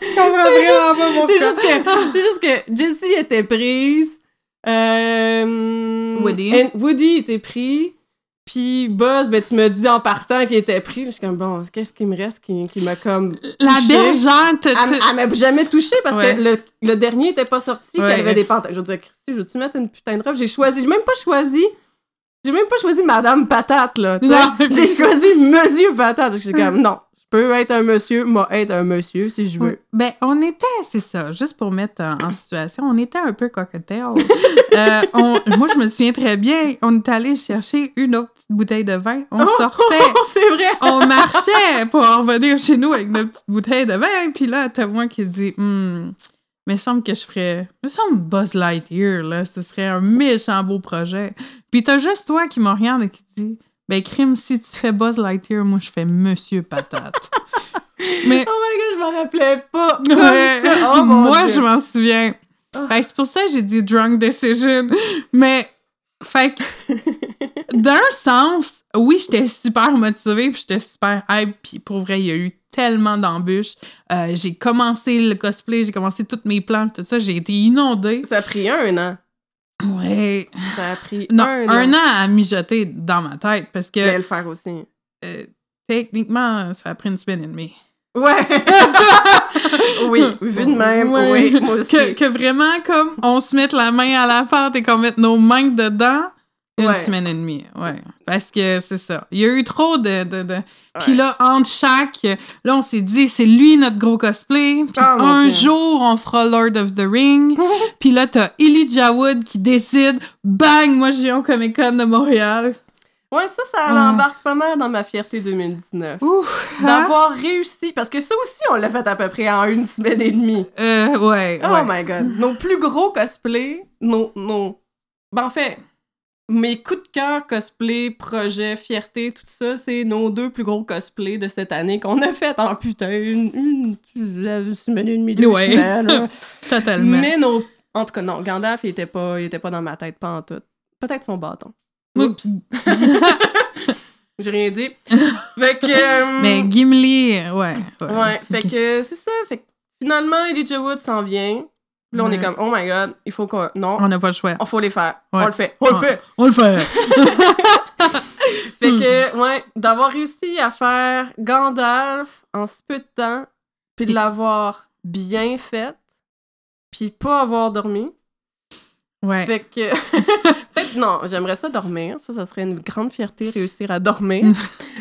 S2: Je comprends vraiment pas pourquoi.
S1: c'est juste que, c'est juste que Jessie était prise. Euh,
S2: Woody.
S1: Woody était pris. Puis Buzz, ben, tu me dis en partant qu'il était pris. Je suis comme, bon, qu'est-ce qui me reste qui, qui m'a comme.
S2: La
S1: touchée?
S2: bergère, te-
S1: Elle,
S2: te-
S1: elle m'a jamais touchée parce
S2: Ouais.
S1: que le, le dernier était pas sorti,
S2: Ouais.
S1: qu'elle avait des pantalons. Je veux dire, Christy, je veux-tu mettre une putain de robe? J'ai choisi, j'ai même pas choisi. J'ai même pas choisi Madame Patate, là. J'ai choisi Monsieur Patate. Je suis comme, non, peux être un monsieur, moi être un monsieur si je veux.
S2: Ben, on était, c'est ça, juste pour mettre en, en situation, on était un peu cocktail. Euh, on- moi, je me souviens très bien, on est allé chercher une autre petite bouteille de vin, on sortait,
S1: c'est vrai!
S2: on marchait pour en revenir chez nous avec notre petite bouteille de vin, puis là, t'as moi qui dit, hmm, mais semble que je ferais, me semble Buzz Lightyear, là, ce serait un méchant beau projet. Puis t'as juste toi qui me regarde et qui dit, ben, crime, si tu fais Buzz Lightyear, moi, je fais Monsieur Patate. mais,
S1: Oh my god, je m'en rappelais pas! Comme
S2: Ouais.
S1: ça. Oh, mon
S2: moi,
S1: Dieu.
S2: je m'en souviens. Fait que c'est pour ça que j'ai dit drunk decision. Mais, fait que, d'un sens, oui, j'étais super motivée, puis j'étais super hype, puis pour vrai, il y a eu tellement d'embûches. Euh, j'ai commencé le cosplay, j'ai commencé tous mes plans, tout ça, j'ai été inondée.
S1: Ça a pris un an.
S2: Ouais.
S1: Ça a pris
S2: Non,
S1: un,
S2: un,
S1: an.
S2: à mijoter dans ma tête, parce
S1: Je vais
S2: que,
S1: le faire aussi.
S2: euh, techniquement, ça a pris une semaine et demie.
S1: Ouais! oui, vu de même,
S2: Ouais.
S1: oui, moi aussi.
S2: que, que vraiment, comme on se mette la main à la pâte et qu'on mette nos mains dedans, une
S1: Ouais.
S2: semaine et demie. Ouais. Parce que c'est ça. Il y a eu trop de. de, de... Puis
S1: Ouais.
S2: là, entre chaque, là, on s'est dit, c'est lui notre gros cosplay. Puis
S1: Ah,
S2: un jour, on fera Lord of the Ring. Puis là, t'as Elijah Wood qui décide, bang, moi, viens au Comic Con de Montréal.
S1: Ouais, ça, ça
S2: Ah.
S1: embarque pas mal dans ma fierté 2019.
S2: Ouf. hein?
S1: D'avoir réussi, parce que ça aussi, on l'a fait à peu près en une semaine et demie.
S2: Euh, ouais.
S1: Oh
S2: ouais.
S1: my god. Nos plus gros cosplays, nos, nos... Ben, en fait, mes coups de cœur cosplay, projet, fierté, tout ça, c'est nos deux plus gros cosplays de cette année qu'on a fait en putain une, une, une semaine et demie, deux
S2: Ouais.
S1: semaines, là.
S2: Totalement.
S1: Mais nos... En tout cas, non, Gandalf, il était pas, il était pas dans ma tête, pas en tout. Peut-être son bâton. Oups. J'ai rien dit. fait que... euh,
S2: Mais Gimli, ouais.
S1: Ouais, fait que c'est ça. Fait que finalement, Elijah Wood s'en vient. Là, on est comme, oh my god, il faut qu'on. Non,
S2: On n'a pas le choix.
S1: on faut les faire.
S2: Ouais.
S1: On le fait. On le fait.
S2: On le fait.
S1: Fait que, ouais, d'avoir réussi à faire Gandalf en si peu de temps, puis de l'avoir bien fait, puis pas avoir dormi.
S2: Ouais.
S1: Fait que. Peut-être, non, j'aimerais ça dormir. Ça, ça serait une grande fierté, réussir à dormir.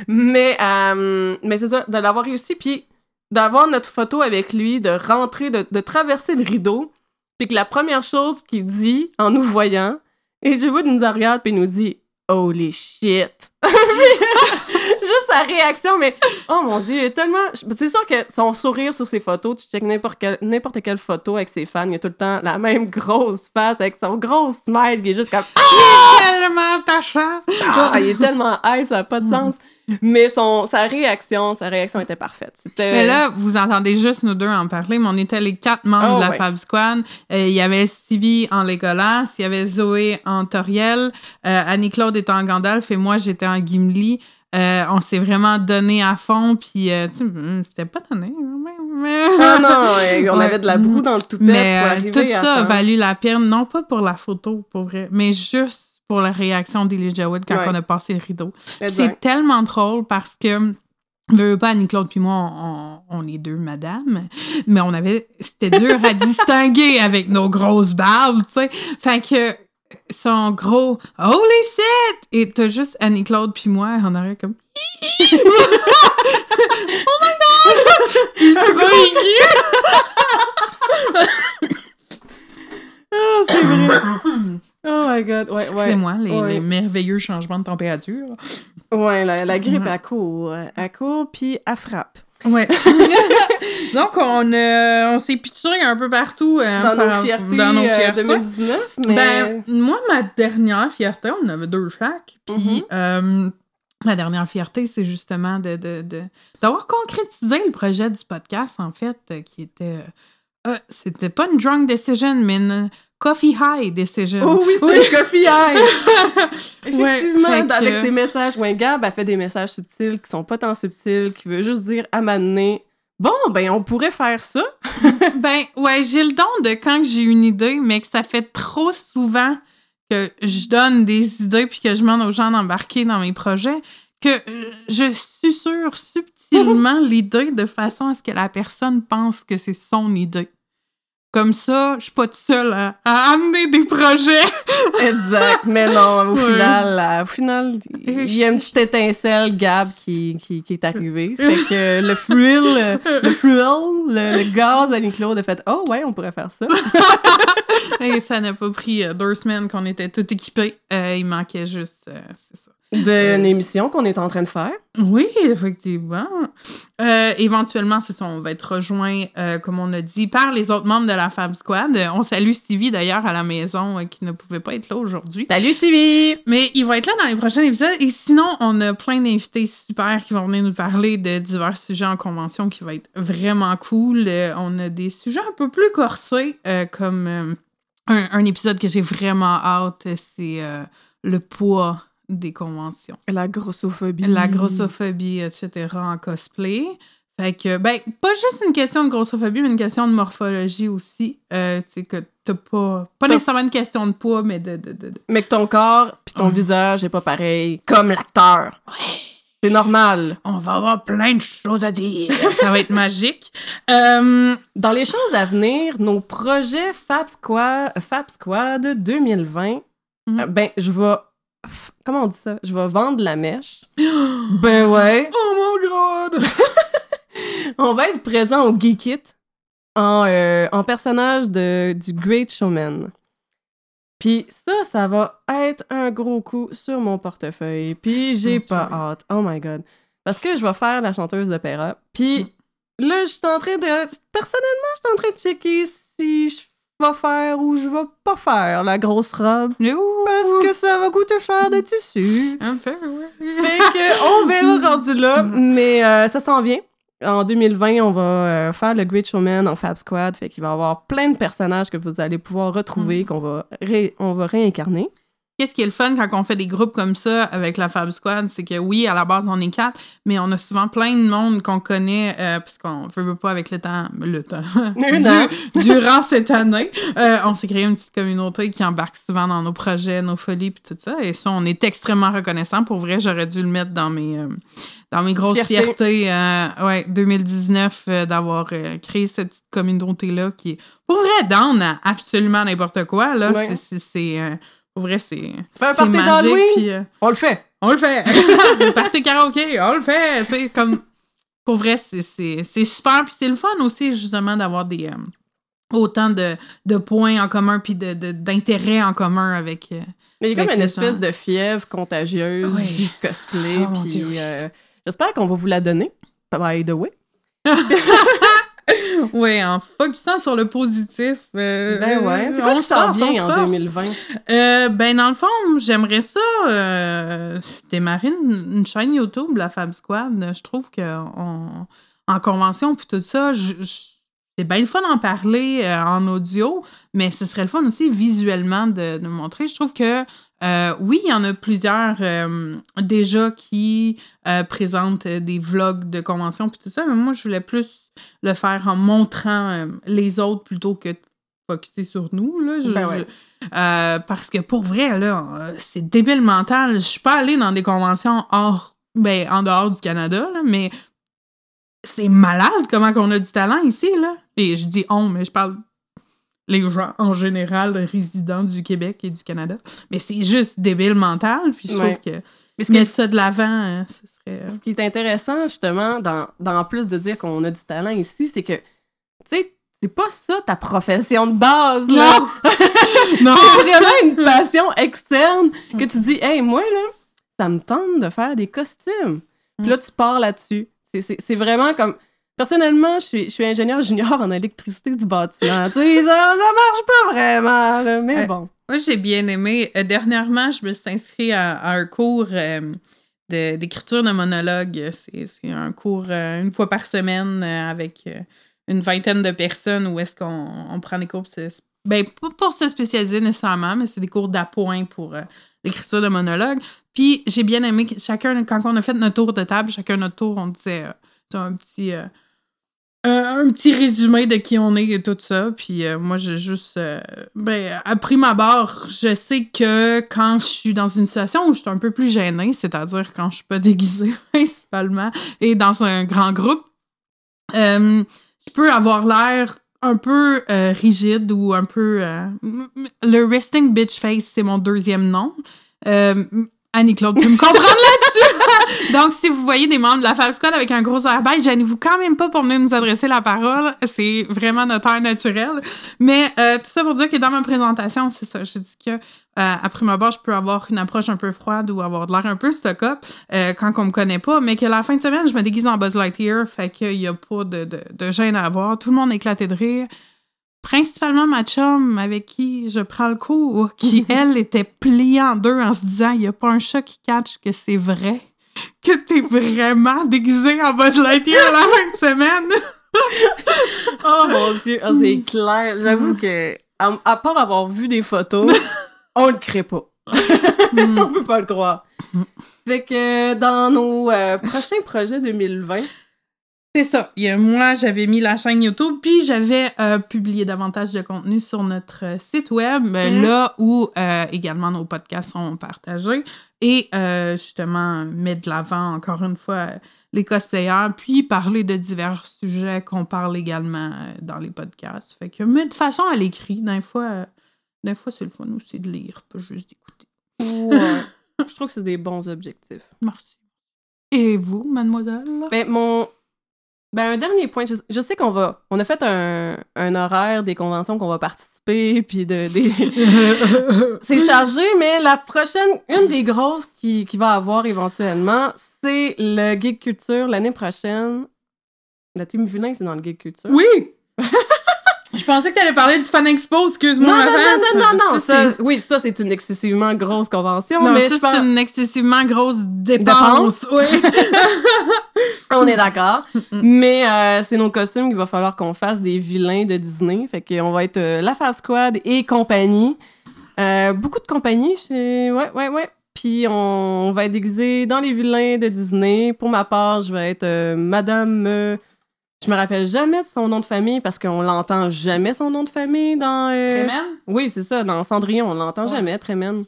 S1: mais euh, mais c'est ça, de l'avoir réussi, puis d'avoir notre photo avec lui, de rentrer, de, de traverser le rideau, puis que la première chose qu'il dit en nous voyant, et je vois nous regarde, puis il nous dit Holy shit! Juste sa réaction, mais oh mon dieu, il est tellement. C'est sûr que son sourire sur ses photos, tu checkes n'importe quelle, n'importe quelle photo avec ses fans, il a tout le temps la même grosse face avec son gros smile, il est juste comme
S2: tellement attachant.
S1: ah, il est tellement high, ça n'a pas de sens. Mais son, sa réaction, sa réaction était parfaite.
S2: Mais là, vous entendez juste nous deux en parler, mais on était les quatre membres
S1: Oh,
S2: de la
S1: ouais.
S2: Fab Squad. Euh, Il y avait Stevie en Legolas, il y avait Zoé en Toriel, euh, Annie-Claude était en Gandalf et moi, j'étais en Gimli. Euh, on s'est vraiment donné à fond, puis euh, tu sais, hum, c'était pas donné.
S1: Ah non, on avait de la broue dans le toupette
S2: Mais
S1: pour arriver
S2: tout ça a valu la peine, non pas pour la photo, pour vrai, mais juste pour la réaction d'Elijah Wood quand
S1: Ouais.
S2: on a passé le rideau. C'est tellement drôle parce que veux pas, Annie-Claude puis moi, on, on est deux madames, mais on avait, c'était dur à distinguer avec nos grosses barbes, tu sais. Fait que, son gros « Holy shit! » Et t'as juste Annie-Claude puis moi, on aurait comme « Oh my god! » Un gros aigu!
S1: Ah, c'est vrai. Oh my god. Ouais, ouais.
S2: C'est moi, les,
S1: Ouais.
S2: les merveilleux changements de température.
S1: Ouais, la, la grippe,
S2: Ouais.
S1: elle court. Elle court, puis elle frappe.
S2: Ouais. Donc, on, euh, on s'est pitché un peu partout. euh,
S1: Dans
S2: par-
S1: nos fiertés,
S2: dans nos
S1: euh,
S2: fiertés.
S1: 2019, mais...
S2: Ben, moi, ma dernière fierté, on en avait deux chaque. Puis,
S1: Mhm.
S2: euh, ma dernière fierté, c'est justement de, de, de- d'avoir concrétisé le projet du podcast, en fait, qui était. Euh, c'était pas une drunk decision, mais une coffee high decision.
S1: Oh oui, c'est
S2: Oui.
S1: coffee high!
S2: Ouais,
S1: Effectivement,
S2: que-
S1: avec ses messages. Ouais, Gab, elle fait des messages subtils qui sont pas tant subtils, qui veut juste dire à m'amener. Bon, ben, on pourrait faire ça.
S2: Ben, ouais, j'ai le don de quand j'ai une idée, mais que ça fait trop souvent que je donne des idées puis que je demande aux gens d'embarquer dans mes projets que euh, je susurre subtilement l'idée de façon à ce que la personne pense que c'est son idée. Comme ça, je suis pas toute seule à, à amener des projets.
S1: Exact. Mais non, au
S2: Ouais.
S1: final, au final, il y a une petite étincelle, Gab, qui, qui, qui est arrivée. Fait que le euh, le thrill, le, le gaz Annie-Claude a fait « Oh ouais, on pourrait faire ça.
S2: Et ça n'a pas pris euh, deux semaines qu'on était tout équipés. Euh, il manquait juste, euh, c'est ça. »
S1: D'une émission qu'on est en train de faire.
S2: Oui, effectivement. Euh, éventuellement, c'est ça, on va être rejoint, euh, comme on a dit, par les autres membres de la Fab Squad. Euh, On salue Stevie d'ailleurs à la maison euh, qui ne pouvait pas être là aujourd'hui.
S1: Salut Stevie!
S2: Mais il va être là dans les prochains épisodes. Et sinon, on a plein d'invités super qui vont venir nous parler de divers sujets en convention qui va être vraiment cool. Euh, on a des sujets un peu plus corsés, euh, comme euh, un, un épisode que j'ai vraiment hâte, c'est euh, le poids des conventions
S1: La grossophobie.
S2: la grossophobie, etc. en cosplay. Fait que, ben, pas juste une question de grossophobie, mais une question de morphologie aussi. Euh, tu sais, que t'as pas. Pas nécessairement une question de poids, mais de. de, de, de-
S1: Mais que ton corps puis ton
S2: Ouais.
S1: visage est pas pareil, comme l'acteur. C'est normal.
S2: On va avoir plein de choses à dire. Ça va être magique. Euh,
S1: Dans les choses à venir, nos projets Fab Squad, Fab Squad 2020,
S2: Mhm.
S1: euh, ben, je vais. Comment on dit ça? Je vais vendre la mèche. Ben ouais.
S2: oh mon god!
S1: On va être présent au Geek It en, euh, en personnage de, du Great Showman. Puis ça, ça va être un gros coup sur mon portefeuille. Puis j'ai
S2: Mon
S1: pas hâte. Oh my god. Parce que je vais faire la chanteuse d'opéra. Puis là, je suis en train de. Personnellement, je suis en train de checker si je vais faire ou je vais pas faire la grosse robe. Parce que ça va coûter cher de tissu.
S2: Un peu, ouais.
S1: Fait que on verra rendu là, mais euh, ça s'en vient. En 2020, on va euh, faire le Great Showman en Fab Squad, fait qu'il va y avoir plein de personnages que vous allez pouvoir retrouver,
S2: Mhm.
S1: qu'on va, ré- on va réincarner.
S2: Qu'est-ce qui est le fun quand on fait des groupes comme ça avec la Fab Squad, c'est que oui, à la base, on est quatre, mais on a souvent plein de monde qu'on connaît, euh, puisqu'on veut, veut pas avec le temps, le temps, Du- durant cette année, euh, on s'est créé une petite communauté qui embarque souvent dans nos projets, nos folies, puis tout ça, et ça, on est extrêmement reconnaissant. Pour vrai, j'aurais dû le mettre dans mes, euh, dans mes grosses
S1: Fierté.
S2: fiertés, euh, ouais, 2019, euh, d'avoir créé cette petite communauté-là qui est, pour vrai, down à absolument n'importe quoi, là.
S1: Ouais.
S2: C'est- Pour vrai, c'est...
S1: Fais un
S2: C'est
S1: party
S2: magique,
S1: d'Halloween,
S2: puis euh,
S1: on le fait.
S2: on le fait. le party karaoké, on le fait. Tu sais, comme pour vrai, c'est- c'est c'est super. Puis c'est le fun aussi, justement, d'avoir des euh, autant de, de points en commun puis de- de- d'intérêts en commun avec. euh,
S1: Mais il y a comme une espèce
S2: gens.
S1: de fièvre contagieuse
S2: Ouais.
S1: du cosplay,
S2: Oh,
S1: puis
S2: oui.
S1: euh, j'espère qu'on va vous la donner, by the way.
S2: ouais, en focusant sur le positif. euh,
S1: Ben ouais, c'est quoi
S2: on
S1: qui
S2: se
S1: s'en vient en
S2: force.
S1: 2020?
S2: Euh, ben, dans le fond, j'aimerais ça euh, démarrer une, une chaîne YouTube, la Fab Squad. Je trouve que on- en convention puis tout ça, c'est bien le fun d'en parler euh, en audio, mais ce serait le fun aussi visuellement de, de montrer. Je trouve que euh, oui, il y en a plusieurs euh, déjà qui euh, présentent des vlogs de convention puis tout ça, mais moi, je voulais plus le faire en montrant les autres plutôt que de focusser sur nous. Là. Je-
S1: Ben ouais.
S2: je- parce que pour vrai, là, c'est débile mental. Je suis pas allée dans des conventions hors, ben, en dehors du Canada, là, mais c'est malade comment qu'on a du talent ici, là. Et je dis on, mais je parle les gens en général résidents du Québec et du Canada. Mais c'est juste débile mental, puis je
S1: Ouais.
S2: trouve que
S1: Mais ce,
S2: mettre ça de l'avant, hein, ce serait... euh,
S1: ce qui est intéressant, justement, dans, dans plus de dire qu'on a du talent ici, c'est que, tu sais, c'est pas ça ta profession de base, là.
S2: non!
S1: c'est vraiment une passion externe que tu dis, hey, moi, là, ça me tente de faire des costumes. Puis là, tu pars là-dessus. C'est vraiment comme. Personnellement, je suis, je suis ingénieur junior en électricité du bâtiment. tu sais, ça, ça marche pas vraiment, là, mais
S2: Ouais.
S1: bon.
S2: Moi, j'ai bien aimé. Euh, dernièrement, je me suis inscrite à, à un cours euh, d'écriture de, monologue. C'est un cours euh, une fois par semaine euh, avec euh, une vingtaine de personnes où est-ce qu'on on prend des cours. Ben, pas pour se spécialiser nécessairement, mais c'est des cours d'appoint pour euh, l'écriture de monologue. Puis j'ai bien aimé que chacun, quand on a fait notre tour de table, chacun notre tour, on disait euh, un petit. Un, petit résumé de qui on est et tout ça. Puis euh, moi, j'ai juste. euh, ben, à prime abord, je sais que quand je suis dans une situation où je suis un peu plus gênée, c'est-à-dire quand je suis pas déguisée principalement et dans un grand groupe, euh, je peux avoir l'air un peu rigide ou un peu. le resting bitch face, c'est mon deuxième nom. Annie-Claude peut me comprendre là-dessus. Donc, si vous voyez des membres de la Fab Squad avec un gros air beige, gênez-vous quand même pas pour venir nous adresser la parole. C'est vraiment notre air naturel. Mais euh, tout ça pour dire que dans ma présentation, c'est ça. J'ai dit que euh, à prime abord, je peux avoir une approche un peu froide ou avoir de l'air un peu stock-up euh, quand on me connaît pas, mais que la fin de semaine, je me déguise en Buzz Lightyear, fait qu'il y a pas de, de, de gêne à avoir. Tout le monde est éclaté de rire. Principalement ma chum avec qui je prends le cours, qui, elle, était pliée en deux en se disant il n'y a pas un chat qui catch que c'est vrai, que t'es vraiment déguisé en Buzz Lightyear la fin de semaine.
S1: Oh mon dieu, Ah, c'est clair. J'avoue que, à, à part avoir vu des photos, on le crée pas. on peut pas le croire. Fait que dans nos euh, prochains projets 2020,
S2: C'est ça. Il y a- moi, j'avais mis la chaîne YouTube, puis j'avais euh, publié davantage de contenu sur notre euh, site web, euh,
S1: Mhm.
S2: là où euh, également nos podcasts sont partagés. Et euh, justement, mettre de l'avant, encore une fois, les cosplayers, puis parler de divers sujets qu'on parle également dans les podcasts. Fait que, mais de façon à l'écrit, d'un fois, des fois c'est le fun aussi de lire, pas juste d'écouter.
S1: ouais, je trouve que c'est des bons objectifs.
S2: Merci. Et vous, mademoiselle?
S1: Ben, mon. Ben, un dernier point. Je, je sais qu'on va. On a fait un, un horaire des conventions qu'on va participer, puis de, des. c'est chargé, mais la prochaine, une des grosses qui, qui va avoir éventuellement, c'est le Geek Culture l'année prochaine. La team vilain, c'est dans le Geek Culture.
S2: Oui! Je pensais que t'allais parler du Fan Expo, excuse-moi.
S1: Non, non, non, non, non,
S2: ça,
S1: oui, ça, c'est une excessivement grosse convention,
S2: Non,
S1: mais
S2: ça,
S1: pense-
S2: c'est une excessivement grosse dépense.
S1: Dépense?
S2: Oui.
S1: On est d'accord.
S2: Mm-mm.
S1: mais euh, c'est nos costumes qu'il va falloir qu'on fasse des vilains de Disney. Fait qu'on va être euh, la Fab Squad et compagnie. Euh, beaucoup de compagnies. chez- Ouais, ouais, ouais. Puis on va être déguisés dans les vilains de Disney. Pour ma part, je vais être euh, Madame. je me rappelle jamais de son nom de famille parce qu'on l'entend jamais son nom de famille dans. euh,
S2: Trémène?
S1: Oui, c'est ça. Dans Cendrillon, on l'entend
S2: Ouais.
S1: jamais, Trémène.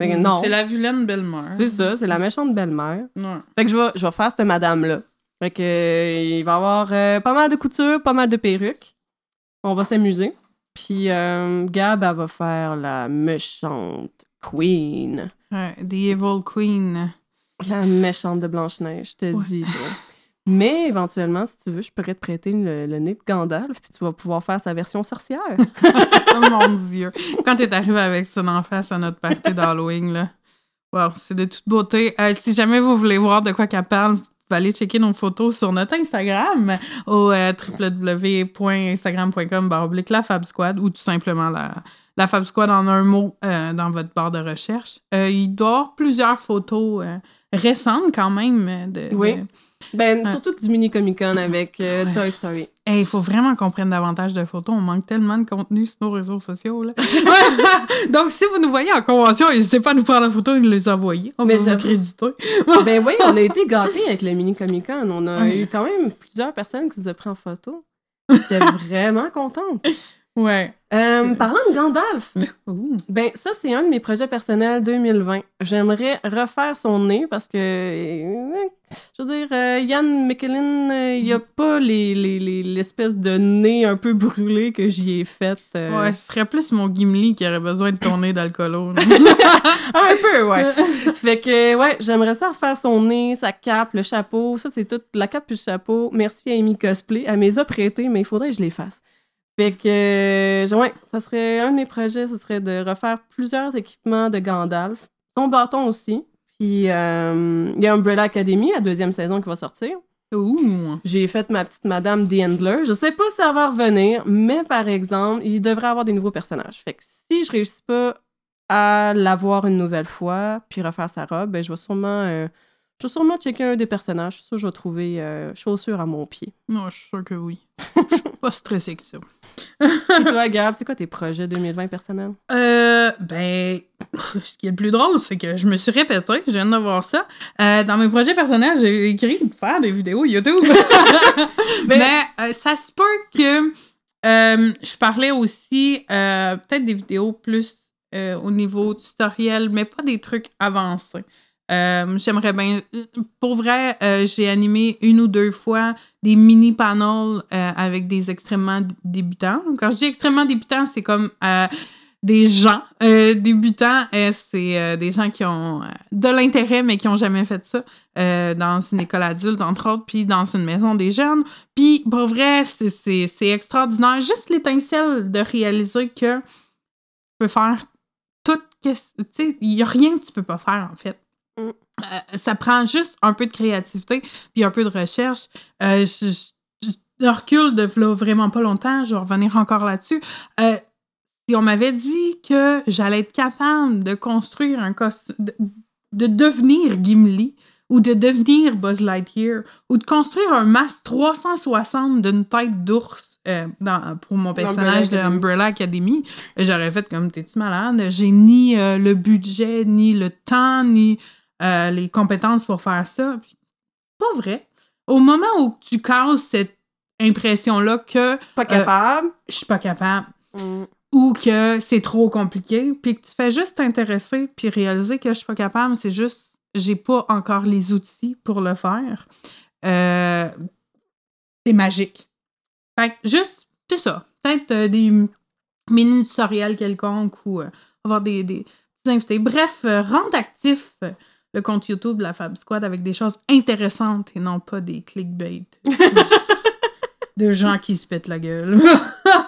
S1: Fait que non.
S2: C'est la vilaine belle-mère.
S1: C'est ça, c'est la méchante belle-mère.
S2: Ouais.
S1: Fait que je vais, je vais faire cette madame-là. Fait que euh, il va y avoir euh, pas mal de coutures, pas mal de perruques. On va s'amuser. Puis euh, Gab, elle va faire la méchante queen.
S2: Ouais, The Evil Queen.
S1: La méchante de Blanche-Neige, je te
S2: Ouais.
S1: dis. Mais éventuellement, si tu veux, je pourrais te prêter le, le nez de Gandalf, puis tu vas pouvoir faire sa version sorcière.
S2: oh mon dieu. Quand t'es arrivé avec ça en face à notre party d'Halloween, là. Wow, c'est de toute beauté. Euh, si jamais vous voulez voir de quoi qu'elle parle, vous pouvez aller checker nos photos sur notre Instagram au euh, www.instagram.com baroblique la Fab Squad ou tout simplement la, la Fab Squad en un mot euh, dans votre barre de recherche. Euh, il doit y avoir plusieurs photos récentes quand même. De,
S1: Oui.
S2: de-
S1: Ben, surtout du mini Comic Con avec euh,
S2: Ouais.
S1: Toy Story.
S2: Hey, il faut vraiment qu'on prenne davantage de photos. On manque tellement de contenu sur nos réseaux sociaux. Là. Donc, si vous nous voyez en convention, n'hésitez pas à nous prendre la photo et nous les envoyer. On
S1: Mais
S2: va vous
S1: j'avoue-
S2: créditer.
S1: ben oui, on a été gâtés avec le mini Comic Con. On a eu quand même plusieurs personnes qui nous ont pris en photo. J'étais vraiment contente.
S2: Ouais.
S1: Euh, parlant de Gandalf,
S2: Ouh.
S1: ben ça c'est un de mes projets personnels 2020. J'aimerais refaire son nez parce que, euh, je veux dire, euh, Ian McKellen, euh, il n'y a pas les- les- les- l'espèce de nez un peu brûlé que j'y ai fait. euh,
S2: Ouais, ce serait plus mon Gimli qui aurait besoin de tourner d'alcoolo. là.
S1: un peu, ouais. fait que, ouais, j'aimerais ça refaire son nez, sa cape, le chapeau. Ça, c'est tout. La cape puis le chapeau. Merci à Amy Cosplay. Elle me les a prêtés, mais il faudrait que je les fasse. Fait que, euh, ouais, ça serait un de mes projets, ce serait de refaire plusieurs équipements de Gandalf. Son bâton aussi. Puis, euh, il y a Umbrella Academy, la deuxième saison qui va sortir.
S2: Ouh.
S1: J'ai fait ma petite Madame D'Endler. Je sais pas si ça va revenir, mais par exemple, il devrait avoir des nouveaux personnages. Fait que si je réussis pas à l'avoir une nouvelle fois, puis refaire sa robe, ben je vais sûrement, euh, je vais sûrement checker un des personnages. Ça, je vais trouver euh, chaussures à mon pied.
S2: Non, je suis sûre que oui. Je suis pas stressée que ça.
S1: Et toi, Gab, c'est quoi tes projets 2020 personnels?
S2: Euh, ben, ce qui est le plus drôle, c'est que je me suis répétée, je viens de voir ça. Euh, dans mes projets personnels, j'ai écrit de faire des vidéos YouTube.
S1: Mais-
S2: Mais euh, ça se peut que je parlais aussi peut-être des vidéos plus euh, au niveau tutoriel, mais pas des trucs avancés. Euh, J'aimerais bien. Pour vrai, euh, j'ai animé une ou deux fois des mini panels euh, avec des extrêmement débutants. Quand je dis extrêmement débutants, c'est comme des gens débutants. c'est des gens qui ont de l'intérêt, mais qui n'ont jamais fait ça dans une école adulte, entre autres, puis dans une maison des jeunes. Puis, pour vrai, c'est- extraordinaire. Juste l'étincelle de réaliser que tu peux faire tout. Tu sais, il n'y a rien que tu peux pas faire, en fait.
S1: Mm.
S2: Euh, ça prend juste un peu de créativité puis un peu de recherche. Euh, je, je- je recule de là, vraiment pas longtemps, je vais revenir encore là-dessus. Euh, si on m'avait dit que j'allais être capable de construire un costume, de, de devenir Gimli, ou de devenir Buzz Lightyear, ou de construire un masque 360 d'une tête d'ours euh, dans- pour mon personnage de. Umbrella Academy, j'aurais fait comme t'es-tu malade? J'ai ni le budget, ni le temps, ni euh, les compétences pour faire ça. Puis, Pas vrai. Au moment où tu casses cette impression-là que
S1: Pas capable.
S2: je suis pas capable,
S1: Mm.
S2: ou que c'est trop compliqué, puis que tu fais juste t'intéresser puis réaliser que je suis pas capable, c'est juste j'ai pas encore les outils pour le faire. Euh, c'est magique. Fait que juste, c'est ça. Peut-être euh, des mini tutoriels quelconques ou euh, avoir des, des petits invités. Bref, euh, rendre actif euh, le compte YouTube de la Fab Squad avec des choses intéressantes et non pas des clickbait de gens qui se pètent la gueule.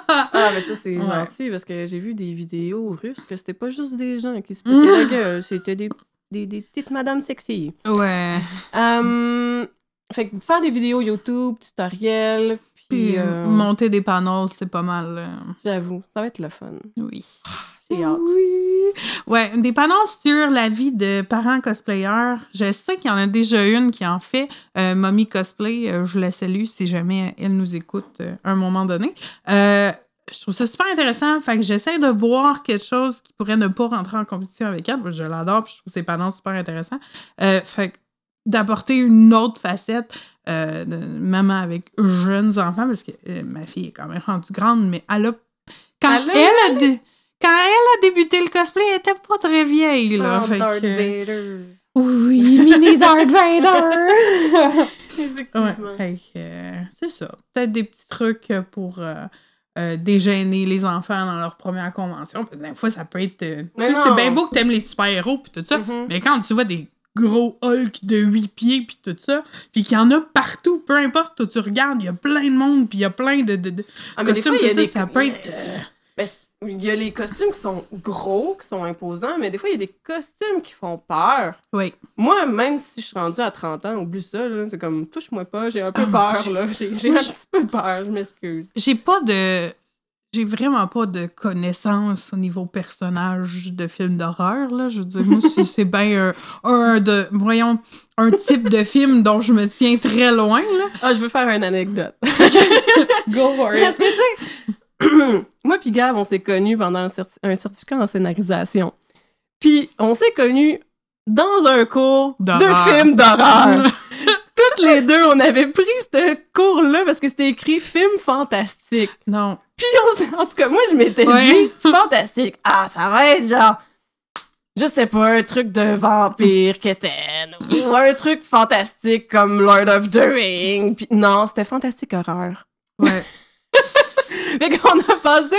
S1: Ah, mais ça, c'est
S2: Ouais.
S1: gentil parce que j'ai vu des vidéos russes que c'était pas juste des gens qui se pétaient la gueule, c'était des, des, des petites madames sexy.
S2: ouais.
S1: Euh, fait que faire des vidéos YouTube, tutoriels, puis
S2: Puis
S1: euh,
S2: monter des panneaux, c'est pas mal. euh,
S1: j'avoue, ça va être le fun.
S2: oui.
S1: J'ai hâte.
S2: Oui. Ouais, des panneaux sur la vie de parents cosplayers. Je sais qu'il y en a déjà une qui en fait. Euh, Mommy Cosplay, euh, je la salue si jamais elle nous écoute euh, à un moment donné. Euh, je trouve ça super intéressant. Fait que j'essaie de voir quelque chose qui pourrait ne pas rentrer en compétition avec elle. Je l'adore, puis je trouve ses panneaux super intéressants. Euh, fait que d'apporter une autre facette euh, de maman avec jeunes enfants, parce que euh, ma fille est quand même rendue grande, mais elle a. Quand
S1: Elle a
S2: elle, a, quand elle a débuté le cosplay, elle était pas très vieille, là.
S1: Oh,
S2: fait
S1: Darth
S2: que-
S1: Vader.
S2: Oui, mini Darth Vader!
S1: Effectivement.
S2: ouais, euh, c'est ça. Peut-être des petits trucs pour euh, euh, dégêner les enfants dans leur première convention. Des fois, ça peut être. euh, c'est bien beau que t'aimes les super-héros pis tout ça.
S1: Mhm.
S2: Mais quand tu vois des gros Hulk de 8 pieds puis tout ça, puis qu'il y en a partout, peu importe où tu regardes, il y a plein de monde puis il y a plein de, de, de
S1: Ah, mais des fois, il y a
S2: ça,
S1: des...
S2: ça peut être... euh,
S1: Ben, il y a les costumes qui sont gros, qui sont imposants, mais des fois, il y a des costumes qui font peur.
S2: Oui.
S1: Moi, même si je suis rendue à 30 ans, oublie ça, là, c'est comme, touche-moi pas, j'ai un peu
S2: Oh,
S1: peur, là. J'ai un petit peu peur, je m'excuse.
S2: J'ai pas de... J'ai vraiment pas de connaissances au niveau personnage de films d'horreur, là. Je veux dire, moi, c'est- bien un, un de... Voyons, un type de film dont je me tiens très loin, là.
S1: Ah, je veux faire une anecdote.
S2: Go for
S1: Parce que, tu sais, moi puis Gab, on s'est connus pendant un, certi- un certificat en scénarisation. Puis, on s'est connus dans un cours de films d'horreur. Tout toutes les deux, on avait pris ce cours-là parce que c'était écrit film fantastique.
S2: Non.
S1: Puis on en tout cas, moi, je m'étais dit fantastique. Ah, ça va être genre, je sais pas, un truc de vampire quétaine ou un truc fantastique comme Lord of the Ring. Puis non, c'était fantastique horreur.
S2: Ouais.
S1: Fait qu'on a passé.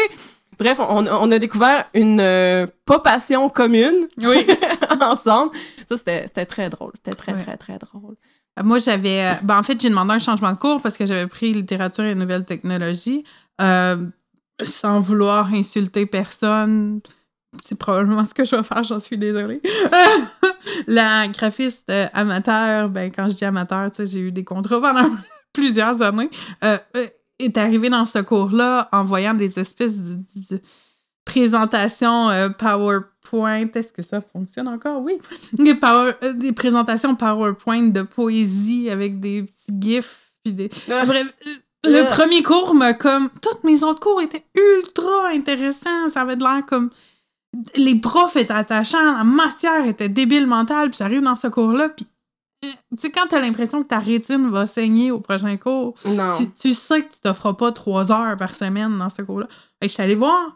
S1: Bref, on, on a découvert une euh, pas passion commune
S2: Oui.
S1: ensemble. Ça, c'était très drôle. C'était très,
S2: Ouais.
S1: très, très drôle.
S2: Moi, j'avais. euh, Ben, en fait, j'ai demandé un changement de cours parce que j'avais pris littérature et nouvelles technologies. Euh, sans vouloir insulter personne. C'est probablement ce que je vais faire, j'en suis désolée. La graphiste euh, amateur, ben, quand je dis amateur, j'ai eu des contrats pendant plusieurs années, euh, euh, est arrivée dans ce cours-là en voyant des espèces de, de- de présentations euh, PowerPoint. Est-ce que ça fonctionne encore? Oui. Des, power- euh, des présentations PowerPoint de poésie avec des petits gifs. Puis des... Bref, euh, le
S1: Euh.
S2: premier cours m'a comme. Tous mes autres cours étaient ultra intéressants. Ça avait de l'air comme. Les profs étaient attachants, la matière était débile mentale. Puis j'arrive dans ce cours-là, puis. Euh, Tu sais, quand t'as l'impression que ta rétine va saigner au prochain cours, tu, tu sais que tu t'offres pas trois heures par semaine dans ce cours-là. Fait que je suis allée voir,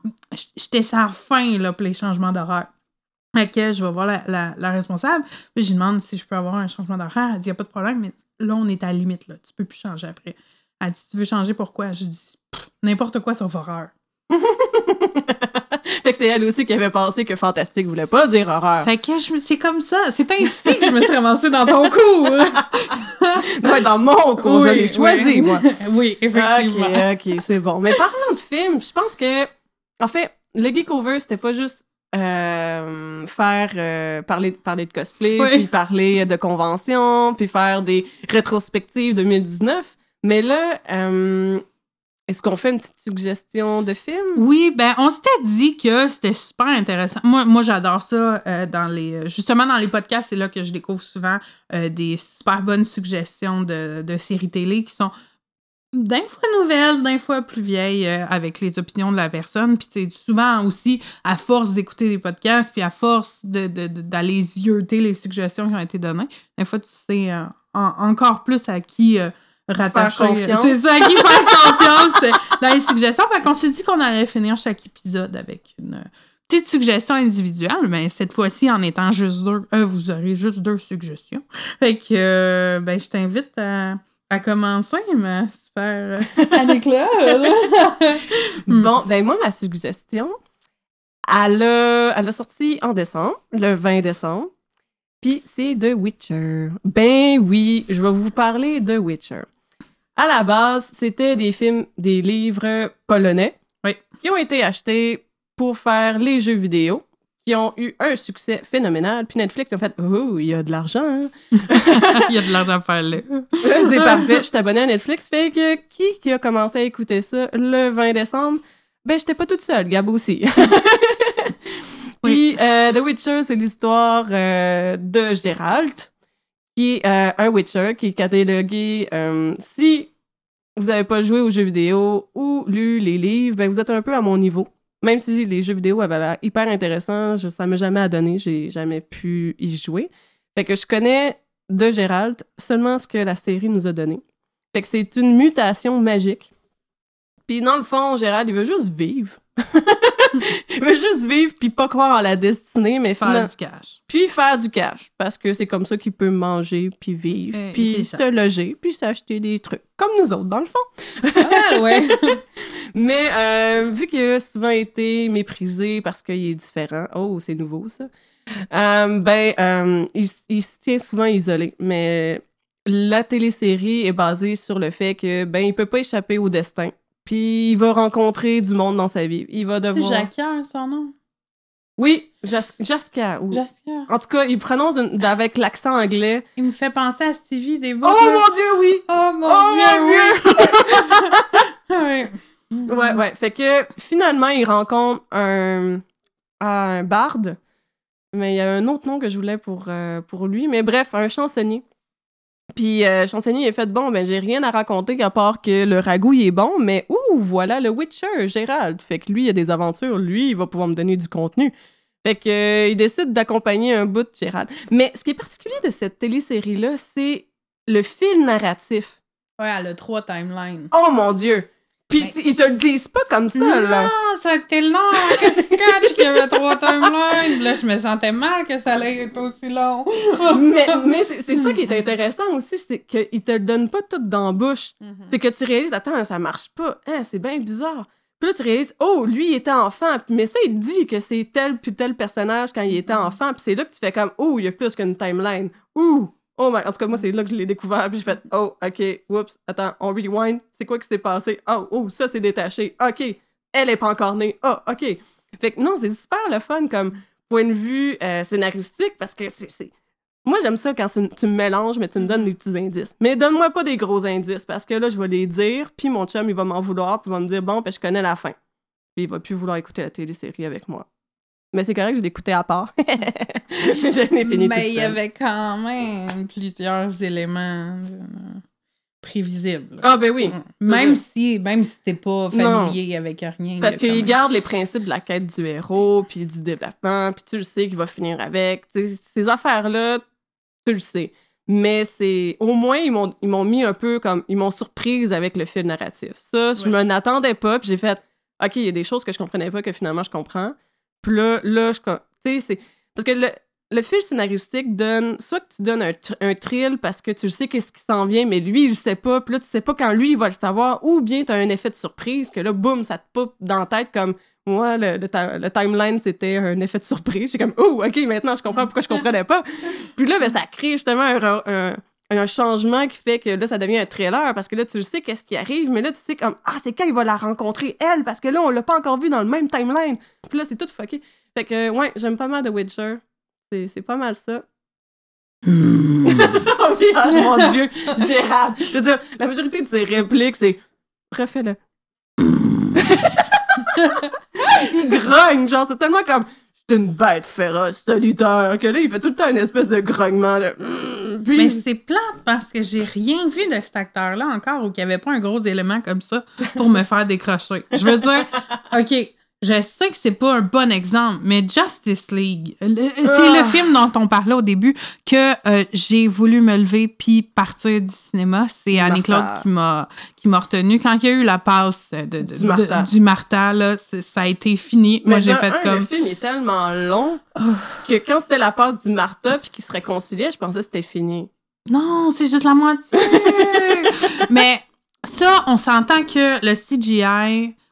S2: j'étais la fin là, pour les changements d'horaire. Fait que je vais voir la, la- la responsable, puis je lui demande si je peux avoir un changement d'horaire. Elle dit, y a pas de problème, mais là, on est à la limite, là. Tu peux plus changer après. Elle dit, tu veux changer pourquoi? Je dis, n'importe quoi sauf horreur.
S1: fait que c'est elle aussi qui avait pensé que fantastique voulait pas dire horreur.
S2: Fait que je me- c'est comme ça. C'est ainsi que je me suis ramassée dans ton cours.
S1: Ouais, dans mon cours, je l'ai choisi,
S2: oui.
S1: moi.
S2: oui, effectivement.
S1: Ok, ok, c'est bon. Mais parlant de films, je pense que, en fait, le Geekover, c'était pas juste euh, faire euh, parler, parler de cosplay,
S2: Oui.
S1: puis parler de conventions, puis faire des rétrospectives 2019. Mais là, euh, est-ce qu'on fait une petite suggestion de film?
S2: Oui, ben on s'était dit que c'était super intéressant. Moi, moi j'adore ça euh, dans les justement dans les podcasts, c'est là que je découvre souvent euh, des super bonnes suggestions de, de séries télé qui sont d'un fois nouvelles, d'un fois plus vieilles euh, avec les opinions de la personne. Puis souvent aussi, à force d'écouter des podcasts, puis à force de, de- de- d'aller les suggestions qui ont été données, des fois tu sais euh, en- encore plus à qui euh, rattacher.
S1: confiance.
S2: C'est ça, qui faire confiance euh, dans les suggestions. Fait qu'on s'est dit qu'on allait finir chaque épisode avec une euh, petite suggestion individuelle, mais cette fois-ci en étant juste deux, euh, vous aurez juste deux suggestions. Fait que euh, ben je t'invite à, à commencer, ma super euh, Annie-Claude. Hmm.
S1: Bon, ben moi, ma suggestion, elle a, elle a sorti en décembre, le 20 décembre, puis c'est The Witcher. Ben oui, je vais vous parler de Witcher. À la base, c'était des films, des livres polonais
S2: Oui.
S1: qui ont été achetés pour faire les jeux vidéo, qui ont eu un succès phénoménal. Puis Netflix a fait « Oh, il y a de l'argent, hein?
S2: Il y a de l'argent à faire là.
S1: c'est parfait, je suis abonnée à Netflix. Fait que qui qui a commencé à écouter ça le 20 décembre? Ben, j'étais pas toute seule, Gab aussi. Puis, euh, The Witcher, c'est l'histoire euh, de Geralt, qui est euh, un Witcher qui est catalogué. euh, si vous n'avez pas joué aux jeux vidéo ou lu les livres, ben vous êtes un peu à mon niveau. Même si les jeux vidéo avaient l'air hyper intéressants, je, ça m'a jamais adonné, j'ai jamais pu y jouer. Fait que je connais de Geralt seulement ce que la série nous a donné. Fait que c'est une mutation magique. Puis dans le fond, Geralt, il veut juste vivre. il veut juste vivre puis pas croire en la destinée, mais
S2: Faire du cash.
S1: puis faire du cash parce que c'est comme ça qu'il peut manger puis vivre
S2: Euh,
S1: puis se loger puis s'acheter des trucs comme nous autres dans le fond.
S2: Ah ouais.
S1: Mais euh, vu qu'il a souvent été méprisé parce qu'il est différent, oh c'est nouveau ça. euh, ben il, il se tient souvent isolé, mais la télésérie est basée sur le fait que ben il peut pas échapper au destin. Puis il va rencontrer du monde dans sa vie. Il va
S2: C'est
S1: devoir.
S2: Jacquard, son nom?
S1: Oui, Jas- Jaska. ou-. En tout cas, il prononce une- avec l'accent anglais.
S2: Il me fait penser à Stevie des
S1: Oh
S2: bouts. là.
S1: mon dieu, oui!
S2: Oh mon
S1: Oh
S2: dieu,
S1: mon
S2: oui! ouais.
S1: Ouais, ouais. Fait que finalement, il rencontre un, un barde. Mais il y a un autre nom que je voulais pour, euh, pour lui. Mais bref, un chansonnier. Puis euh, chansonnier, il a fait bon, ben j'ai rien à raconter à part que le ragoût il est bon, mais ouh, voilà le Witcher, Gérald. Fait que lui, il a des aventures. Lui, il va pouvoir me donner du contenu. Fait que euh, il décide d'accompagner un bout de Gérald. Mais ce qui est particulier de cette télésérie-là, c'est le fil narratif.
S2: Ouais, elle a trois timelines.
S1: Oh mon Dieu! Puis
S2: Ben,
S1: ils te le disent pas comme ça, là.
S2: Non, ça a été long que tu catches qu'il y avait trois timelines. Là, je me sentais mal que ça allait être aussi long.
S1: mais mais c'est ça qui est intéressant aussi, c'est qu'ils te le donnent pas tout dans la bouche.
S2: Mhm.
S1: C'est que tu réalises, attends, ça marche pas. Hein, c'est bien bizarre. Puis là, tu réalises, oh, lui, il était enfant. Mais ça, il te dit que c'est tel puis tel personnage quand il était
S2: Mhm.
S1: enfant. Puis c'est là que tu fais comme, oh, il y a plus qu'une timeline. Ouh! Oh my... En tout cas, moi, c'est là que je l'ai découvert. Puis j'ai fait, oh, OK, whoops, attends, on rewind. C'est quoi qui s'est passé? Oh, oh, ça, c'est détaché. OK, elle est pas encore née. Oh, OK. Fait que non, c'est super le fun comme point de vue euh, scénaristique parce que c'est. Moi, j'aime ça quand tu, tu me mélanges, mais tu me donnes des petits indices. Mais donne-moi pas des gros indices parce que là, je vais les dire, puis mon chum, il va m'en vouloir, puis il va me dire, bon, ben, je connais la fin. Puis il va plus vouloir écouter la télésérie avec moi. Mais c'est correct, je l'écoutais à part. je l'ai fini
S2: Mais il y avait quand même plusieurs éléments euh, prévisibles.
S1: Ah, ben oui.
S2: Même si, même si t'es pas
S1: Non.
S2: familier avec rien.
S1: Parce qu'il
S2: même-
S1: garde les principes de la quête du héros, puis du développement, puis tu le sais qu'il va finir avec. T'sais, ces affaires-là, tu le sais. Mais c'est. Au moins, ils m'ont, ils m'ont mis un peu comme. Ils m'ont surprise avec le fil narratif. Ça, je
S2: Ouais.
S1: m'en attendais pas, puis j'ai fait. OK, il y a des choses que je comprenais pas que finalement je comprends. Puis là, là, je. Tu sais, c'est. Parce que le, le fil scénaristique donne. Soit que tu donnes un, un thrill parce que tu sais qu'est-ce qui s'en vient, mais lui, il le sait pas. Puis là, tu sais pas quand lui, il va le savoir. Ou bien tu as un effet de surprise que là, boum, ça te poupe dans la tête comme. Moi, le, le, le timeline, c'était un effet de surprise. J'ai comme, oh, OK, maintenant, je comprends pourquoi je comprenais pas. Puis là, ben, ça crée justement un- un changement qui fait que là, ça devient un trailer parce que là, tu le sais qu'est-ce qui arrive, mais là, tu sais comme, ah, c'est quand il va la rencontrer, elle, parce que là, on l'a pas encore vu dans le même timeline. Puis là, c'est tout fucké. Fait que, ouais, j'aime pas mal The Witcher. C'est c'est pas mal ça.
S2: Hmm.
S1: oh mon Dieu, j'ai hâte. Je veux dire, la majorité de ses répliques, c'est refais-le. il grogne, genre, c'est tellement comme. C'est une bête féroce, solitaire, que là, il fait tout le temps une espèce de grognement de. Mm, puis-
S2: Mais c'est plate parce que j'ai rien vu de cet acteur-là encore ou qu'il n'y avait pas un gros élément comme ça pour me faire décrocher. Je veux dire, OK, je sais que c'est pas un bon exemple, mais Justice League, le- c'est
S1: Ah.
S2: le film dont on parlait au début que euh, j'ai voulu me lever puis partir du cinéma. C'est. Annie-Claude qui m'a qui m'a retenu. Quand il y a eu la passe de, de-
S1: Du Martha.
S2: de- du Martha, là, c'est- ça a été fini.
S1: Mais
S2: Moi, j'ai fait
S1: un,
S2: comme...
S1: Le film est tellement long
S2: Oh.
S1: que quand c'était la passe du Martha puis qu'ils se réconciliaient, je pensais que c'était fini.
S2: Non, c'est juste la moitié. Mais ça, on s'entend que le CGI,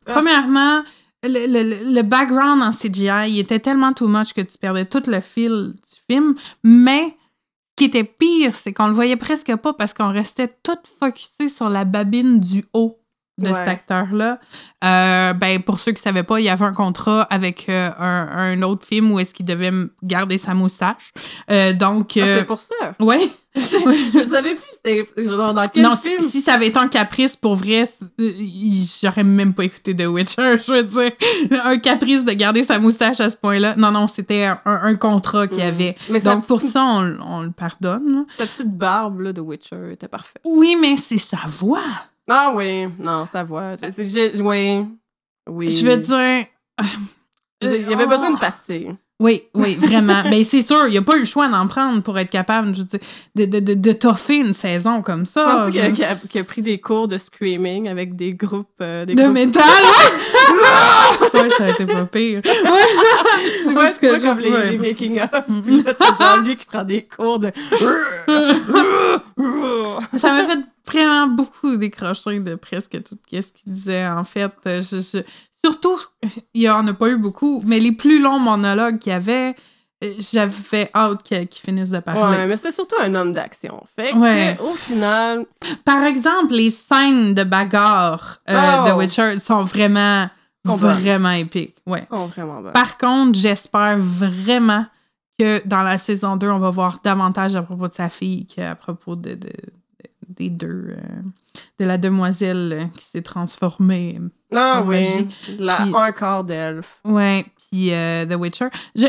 S1: Ah.
S2: premièrement, le, background en CGI, était tellement too much que tu perdais tout le fil du film. Mais ce qui était pire, c'est qu'on le voyait presque pas parce qu'on restait tout focusé sur la babine du haut de
S1: Ouais.
S2: cet acteur-là. Euh, ben, pour ceux qui savaient pas, il y avait un contrat avec euh, un, un autre film où est-ce qu'il devait garder sa moustache. Euh, donc,
S1: Ah,
S2: euh,
S1: C'était pour ça?
S2: ouais.
S1: je le savais plus, c'était dans quel
S2: Non,
S1: film?
S2: si ça avait été un caprice pour vrai, j'aurais même pas écouté The Witcher. Je veux dire, un caprice de garder sa moustache à ce point-là. Non, non, c'était un, un contrat qu'il y
S1: Mm.
S2: avait.
S1: Mais
S2: Donc pour
S1: petite-
S2: ça, on, on le pardonne.
S1: Sa petite barbe là, de Witcher était parfaite.
S2: Oui, mais c'est sa voix.
S1: Ah oui, non, ça. C'est- c'est- j'ai- Oui. Oui.
S2: Je veux dire.
S1: Je Il y avait besoin de pastille.
S2: Oui, oui, vraiment. ben, c'est sûr, il a pas eu le choix d'en prendre pour être capable je dire, de, de, de, de toffer une saison comme
S1: Je
S2: ça.
S1: pense qu'il a,
S2: Je-
S1: a- qu'il a pris des cours de screaming avec des groupes. euh, des
S2: De
S1: groupes-
S2: métal, ouais! ça a été pas pire. Ouais.
S1: Tu vois, c'est comme
S2: je-
S1: les,
S2: ouais.
S1: les là, c'est qui prend des cours de.
S2: Ça m'a fait vraiment beaucoup décrocher de presque tout ce qu'il disait. En fait, je, je- surtout, il y en a pas eu beaucoup, mais les plus longs monologues qu'il y avait, euh, j'avais hâte que- qu'ils finissent de parler.
S1: Ouais, mais c'était surtout un homme d'action. Fait que,
S2: Ouais.
S1: au final,
S2: Par exemple, les scènes de bagarre euh,
S1: Oh.
S2: de Witcher sont vraiment,
S1: Sont bonnes.
S2: vraiment épiques. Ouais.
S1: sont vraiment bonnes.
S2: Par contre, j'espère vraiment que dans la saison 2, on va voir davantage à propos de sa fille qu'à propos de- des deux. euh, de la demoiselle euh, qui s'est transformée.
S1: Ah
S2: en
S1: oui,
S2: magie.
S1: la
S2: Puis-
S1: un quart d'elfe.
S2: Ouais, puis euh, The Witcher. Je-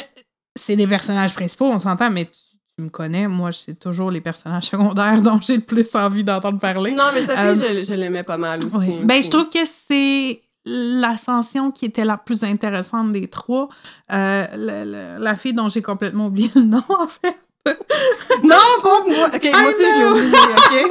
S2: C'est des personnages principaux, on s'entend, mais tu, tu me connais, moi, c'est toujours les personnages secondaires dont j'ai le plus envie d'entendre parler.
S1: Non, mais sa
S2: Euh,
S1: fille, je, je l'aimais pas mal aussi.
S2: Ben, je trouve que c'est l'ascension qui était la plus intéressante des trois. Euh, la fille dont j'ai complètement oublié le nom, en fait.
S1: Non, pas moi. Ok, moi aussi, je l'ai oublié, ok?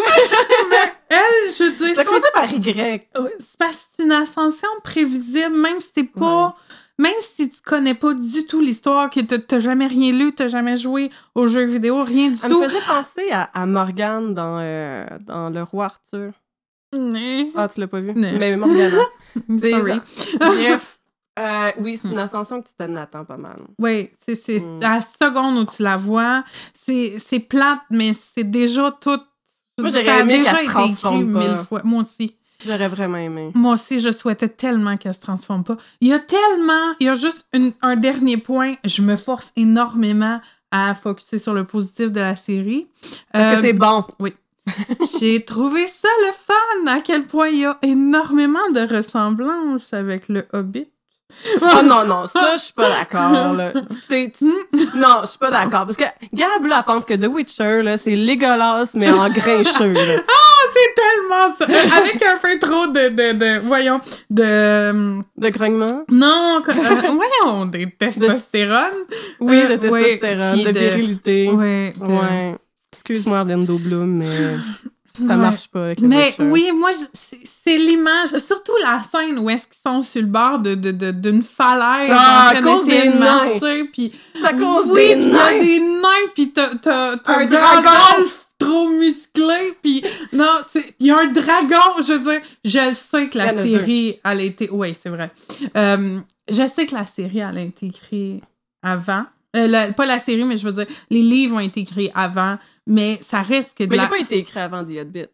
S2: Mais elle, je veux dire,
S1: Ça commençait par Y.
S2: C'est parce que c'est une ascension prévisible, même si t'es pas. Même si tu connais pas du tout l'histoire, que t'as- jamais rien lu, t'as jamais joué aux jeux vidéo, rien du
S1: Elle
S2: tout.
S1: me faisait penser à, à Morgane dans, euh, dans Le Roi Arthur.
S2: Nee.
S1: Ah, tu l'as pas vu?
S2: Non.
S1: Mais Morgana. C'est
S2: Sorry.
S1: ça. Bref. Euh, oui, c'est une ascension que tu t'en attends pas mal.
S2: Oui, c'est c'est
S1: Mm.
S2: à la seconde où tu la vois, c'est c'est plate, mais c'est déjà tout.
S1: Moi,
S2: ça
S1: j'aurais
S2: a
S1: aimé
S2: déjà
S1: qu'elle se
S2: été
S1: transforme
S2: écrit
S1: pas.
S2: mille fois. Moi aussi.
S1: J'aurais vraiment aimé.
S2: Moi aussi, je souhaitais tellement qu'elle se transforme pas. Il y a tellement. Il y a juste une- un dernier point. Je me force énormément à focuser sur le positif de la série.
S1: Parce
S2: Euh,
S1: que c'est bon.
S2: J'ai trouvé ça le fun, à quel point il y a énormément de ressemblances avec le Hobbit.
S1: Oh non, non, ça, je suis pas d'accord, là. Tu tu- Non, je suis pas d'accord. Parce que Gab, là, pense que The Witcher, là, c'est Legolas, mais en grincheux, là.
S2: C'est tellement ça! Avec un peu trop de, de, de voyons, de...
S1: De grognement?
S2: Non, euh, voyons, des testostérone.
S1: Oui,
S2: Euh,
S1: de testostérone, de- virilité.
S2: Ouais. de-
S1: Ouais. Excuse-moi, Orlando Bloom, mais ça
S2: Ouais.
S1: marche pas avec The
S2: Mais oui, moi, c'est l'image, surtout la scène où est-ce qu'ils sont sur le bord de- de- de- d'une falaise
S1: Ah,
S2: en train d'essayer
S1: des
S2: de
S1: nains.
S2: marcher, puis oui, il y a des nains, puis t'as
S1: Un dragon.
S2: trop musclé, puis non, c'est- il y a un dragon, je veux dire, je sais que la
S1: a
S2: série, elle a été, oui, c'est vrai, Euh, je sais que la série, elle a été écrite avant, Euh, la- pas la série, mais je veux dire, les livres ont été écrits avant, mais ça reste que de
S1: Mais il
S2: la,
S1: n'a pas été écrit avant The Hobbit.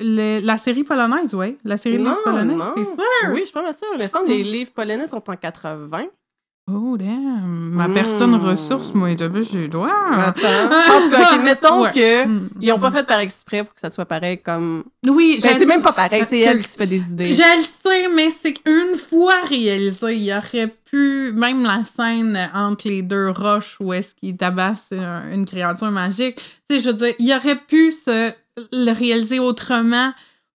S2: le- la série polonaise, oui, la série de livres polonais,
S1: non.
S2: t'es sûr?
S1: Oui, je suis pas sûre. Il me semble que les livres polonais sont en 80.
S2: Oh, damn, ma
S1: Mm.
S2: personne ressource, moi, est un chez doigts.
S1: Attends. En tout cas, mettons
S2: Ouais.
S1: que
S2: Mm.
S1: ils ont pas fait par exprès pour que ça soit pareil comme.
S2: Oui,
S1: Ben, c'est même pas pareil, c'est elle qui se fait des idées.
S2: Je le sais, mais c'est qu'une fois réalisé, il aurait pu, même la scène entre les deux roches où est-ce qu'il tabasse un- une créature magique, tu sais, je veux dire, il aurait pu se, le réaliser autrement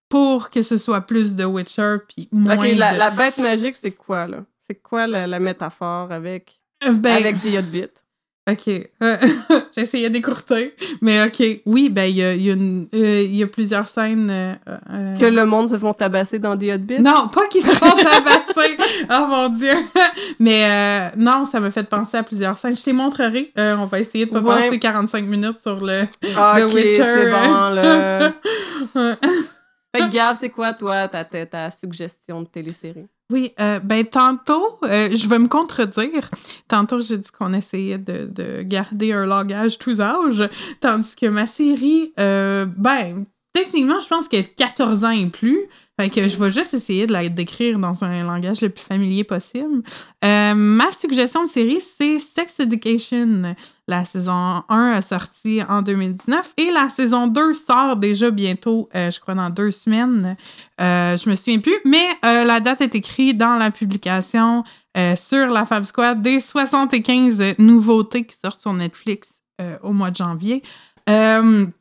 S2: pour que ce soit plus de Witcher puis moins
S1: Ok, la,
S2: de...
S1: la bête magique, c'est quoi, là? C'est quoi la, la métaphore avec,
S2: Euh, ben,
S1: avec The Hobbit?
S2: OK. Euh, J'essayais d'écourter. Mais OK. Oui, ben, il y a, y euh, il y a plusieurs scènes. euh, euh,
S1: Que le monde se font tabasser dans The Hobbit?
S2: Non, pas qu'ils sont tabassés. oh mon Dieu. Mais euh, non, ça m'a fait penser à plusieurs scènes. Je te montrerai. Euh, on va essayer de pas
S1: Ouais.
S2: passer 45 minutes sur le.
S1: Ah,
S2: The
S1: ok,
S2: Witcher.
S1: c'est bon, là. Fait c'est quoi, toi, ta, ta, suggestion de télésérie?
S2: Oui, euh, ben tantôt, euh, je vais me contredire. Tantôt, j'ai dit qu'on essayait de, de garder un langage tous âges, tandis que ma série, euh, ben, techniquement, je pense qu'elle est 14 ans et plus. Fait que je vais juste essayer de la décrire dans un langage le plus familier possible. Euh, ma suggestion de série, c'est Sex Education. La saison 1 a sorti en 2019 et la saison 2 sort déjà bientôt, euh, je crois, dans deux semaines. Euh, je me souviens plus, mais euh, la date est écrite dans la publication sur la Fab Squad des 75 nouveautés qui sortent sur Netflix au mois de janvier. Dans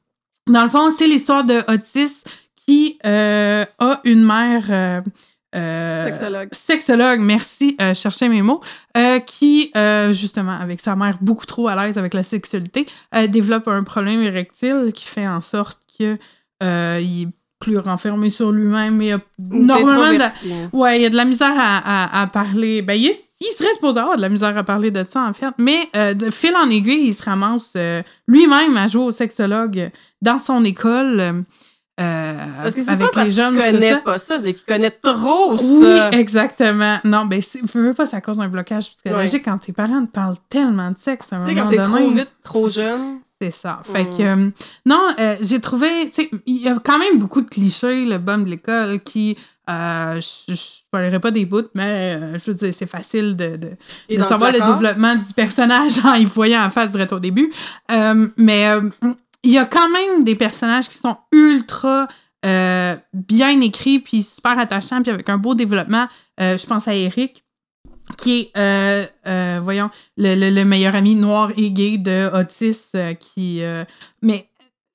S2: le fond, c'est l'histoire de Otis qui euh, a une mère. euh, euh,
S1: Sexologue.
S2: Sexologue, merci, euh, je cherchais mes mots, euh, qui, justement, avec sa mère beaucoup trop à l'aise avec la sexualité, développe un problème érectile qui fait en sorte que il est plus renfermé sur lui-même et normalement de
S1: Introverti.
S2: Ouais, il y a de la misère à, à- à parler. Ben, il, est- il serait supposé avoir de la misère à parler de ça, en fait. Mais de fil en aiguille, il se ramasse lui-même à jouer au sexologue dans son école. Euh,
S1: Parce que c'est
S2: avec
S1: pas parce
S2: les jeunes.
S1: qu'il
S2: tout
S1: connaît
S2: ça.
S1: pas ça, c'est qu'il connaît trop
S2: Oui,
S1: ça.
S2: exactement. Non, ben, c'est, veux, pas, ça cause un blocage psychologique quand tes parents te parlent tellement de sexe à un moment
S1: quand t'es
S2: donné.
S1: trop vite, trop jeune.
S2: C'est ça. Fait
S1: Mm.
S2: que, euh, non, euh, j'ai trouvé, tu sais, il y a quand même beaucoup de clichés, le bum de l'école, qui, euh, je je parlerai pas des bouts, mais je veux dire, c'est facile de, de, savoir le, développement du personnage en y voyant en face direct au début. Mais il y a quand même des personnages qui sont ultra euh, bien écrits, puis super attachants, puis avec un beau développement. Euh, je pense à Eric, qui est, euh, voyons, le, le- le meilleur ami noir et gay de Otis, qui... mais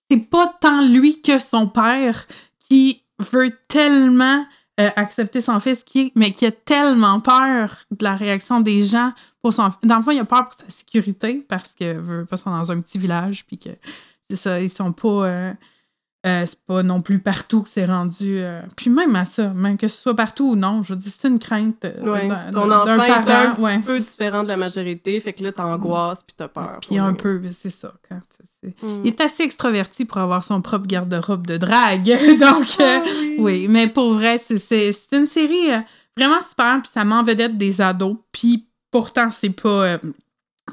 S2: c'est pas tant lui que son père qui veut tellement accepter son fils, qui, mais qui a tellement peur de la réaction des gens pour son Dans le fond, il a peur pour sa sécurité parce que veut pas dans un petit village, puis que c'est ça, ils sont pas. euh, euh, c'est pas non plus partout que c'est rendu. euh, Puis même à ça, même que ce soit partout ou non, je veux dire, c'est une crainte
S1: Ouais.
S2: d'un
S1: Ton enfant est un petit peu différent de la majorité, fait que là, t'angoisses puis t'as peur.
S2: Puis un peu, c'est ça. Quand, c'est-
S1: Mm.
S2: Il est assez extraverti pour avoir son propre garde-robe de drague. Donc,
S1: Ah
S2: oui, mais pour vrai, c'est- c'est c'est une série vraiment super, puis ça met en vedette des ados, puis pourtant, c'est pas une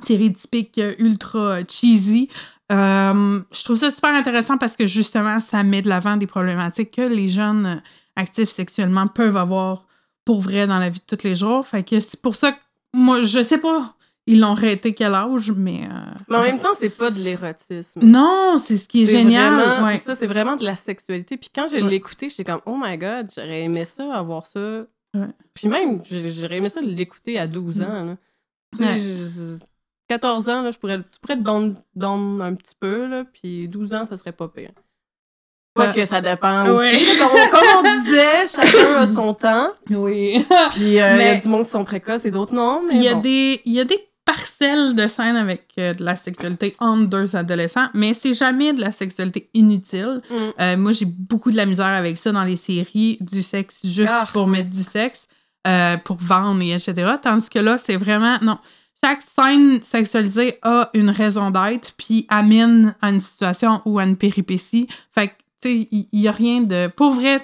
S2: série typique ultra cheesy. Euh, je trouve ça super intéressant parce que justement, ça met de l'avant des problématiques que les jeunes actifs sexuellement peuvent avoir pour vrai dans la vie de tous les jours. Fait que c'est pour ça que moi, je sais pas, ils l'ont arrêté quel âge, mais. euh,
S1: Mais en même temps, c'est pas de l'érotisme.
S2: non, c'est ce qui est, génial.
S1: vraiment-
S2: ouais.
S1: Ça, c'est vraiment de la sexualité. Puis quand je
S2: Ouais.
S1: l'ai écouté, j'étais comme, oh my god, j'aurais aimé ça, avoir ça.
S2: Ouais.
S1: Puis même, j'aurais aimé ça l'écouter à 12 ans. là. Tu sais,
S2: Ouais.
S1: je- 14 ans, là, je pourrais, tu pourrais te down un petit peu, là, puis 12 ans, ça serait pas pire. Pas
S2: Ouais.
S1: que ça dépend
S2: Ouais.
S1: aussi. Comme, on- comme on disait, chacun a son temps.
S2: Oui.
S1: Puis euh, il y a du monde qui sont précoces et d'autres non.
S2: Il, y a
S1: bon.
S2: y a des parcelles de scènes avec euh, de la sexualité entre deux adolescents, mais c'est jamais de la sexualité inutile.
S1: Mm.
S2: Euh, moi, j'ai beaucoup de la misère avec ça dans les séries, du sexe juste
S1: Ah,
S2: pour mettre du sexe, euh, pour vendre et etc. Tandis que là, c'est vraiment... Non. Chaque scène sexualisée a une raison d'être, puis amène à une situation ou à une péripétie. Fait que, tu sais, il il y, a rien de... Pour vrai,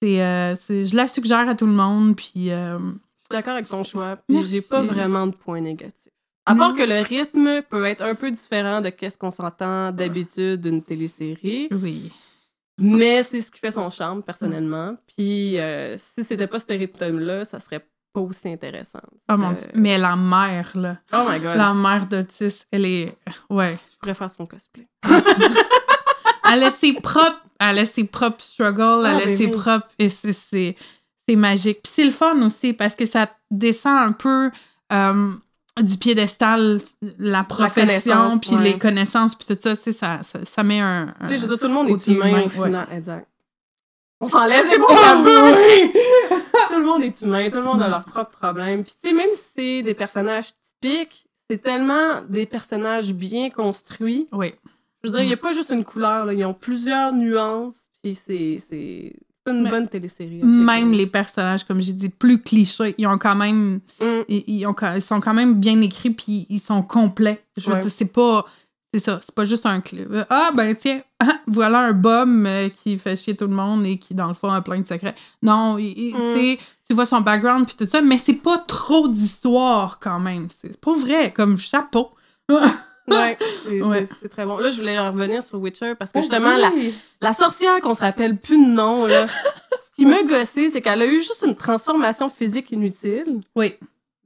S2: c'est, euh, c'est- je la suggère à tout le monde, puis... euh,
S1: Je suis d'accord avec ton choix. Puis j'ai pas vraiment de points négatifs. À part
S2: Non.
S1: que le rythme peut être un peu différent de qu'est-ce qu'on s'entend d'habitude d'une télésérie.
S2: oui.
S1: Mais c'est ce qui fait son charme, personnellement. Puis euh, si c'était pas ce rythme-là, ça serait pas aussi intéressant.
S2: Oh mon
S1: Euh,
S2: Dieu. Mais la mère, là.
S1: Oh my god.
S2: La mère d'Otis, elle est. Ouais.
S1: Je pourrais faire son cosplay.
S2: Elle a ses propres. Elle a ses propres struggles, elle
S1: Ah,
S2: a
S1: ben
S2: ses
S1: oui.
S2: propres. Et c'est- c'est c'est magique. Puis c'est le fun aussi parce que ça descend un peu euh, du piédestal, la profession, puis
S1: ouais.
S2: les connaissances, puis tout ça, tu sais, ça, ça, ça met un.
S1: Tu sais, je veux dire, tout le monde est humain
S2: humain,
S1: au
S2: ouais.
S1: Exact. On s'enlève les mots de
S2: Ah,
S1: la bouche! tout le monde est humain, tout le monde a
S2: Ouais.
S1: leurs propres problèmes. Puis tu sais, même si c'est des personnages typiques, c'est tellement des personnages bien construits.
S2: Oui.
S1: Je veux dire, il n'y a pas juste une couleur, là. ils ont plusieurs nuances, puis c'est c'est une
S2: Mais-
S1: bonne télésérie.
S2: Même les personnages, comme j'ai dit, plus clichés, ils ont quand même
S1: Mm.
S2: ils, ils ont, ils sont quand même bien écrits puis ils sont complets. Je veux
S1: Ouais.
S2: dire, c'est pas. C'est ça, c'est pas juste un clip. Ah, ben tiens, voilà un bum euh, qui fait chier tout le monde et qui, dans le fond, a plein de secrets. Non, il-
S1: Mm.
S2: tu vois son background puis tout ça, mais c'est pas trop d'histoire quand même. C'est pas vrai, comme chapeau.
S1: Ouais, c'est
S2: Ouais.
S1: c'est- c'est très bon. Là, je voulais revenir sur Witcher parce que justement, la, la sorcière qu'on se rappelle plus de nom, là, ce qui m'a gossé, c'est qu'elle a eu juste une transformation physique inutile,
S2: Oui.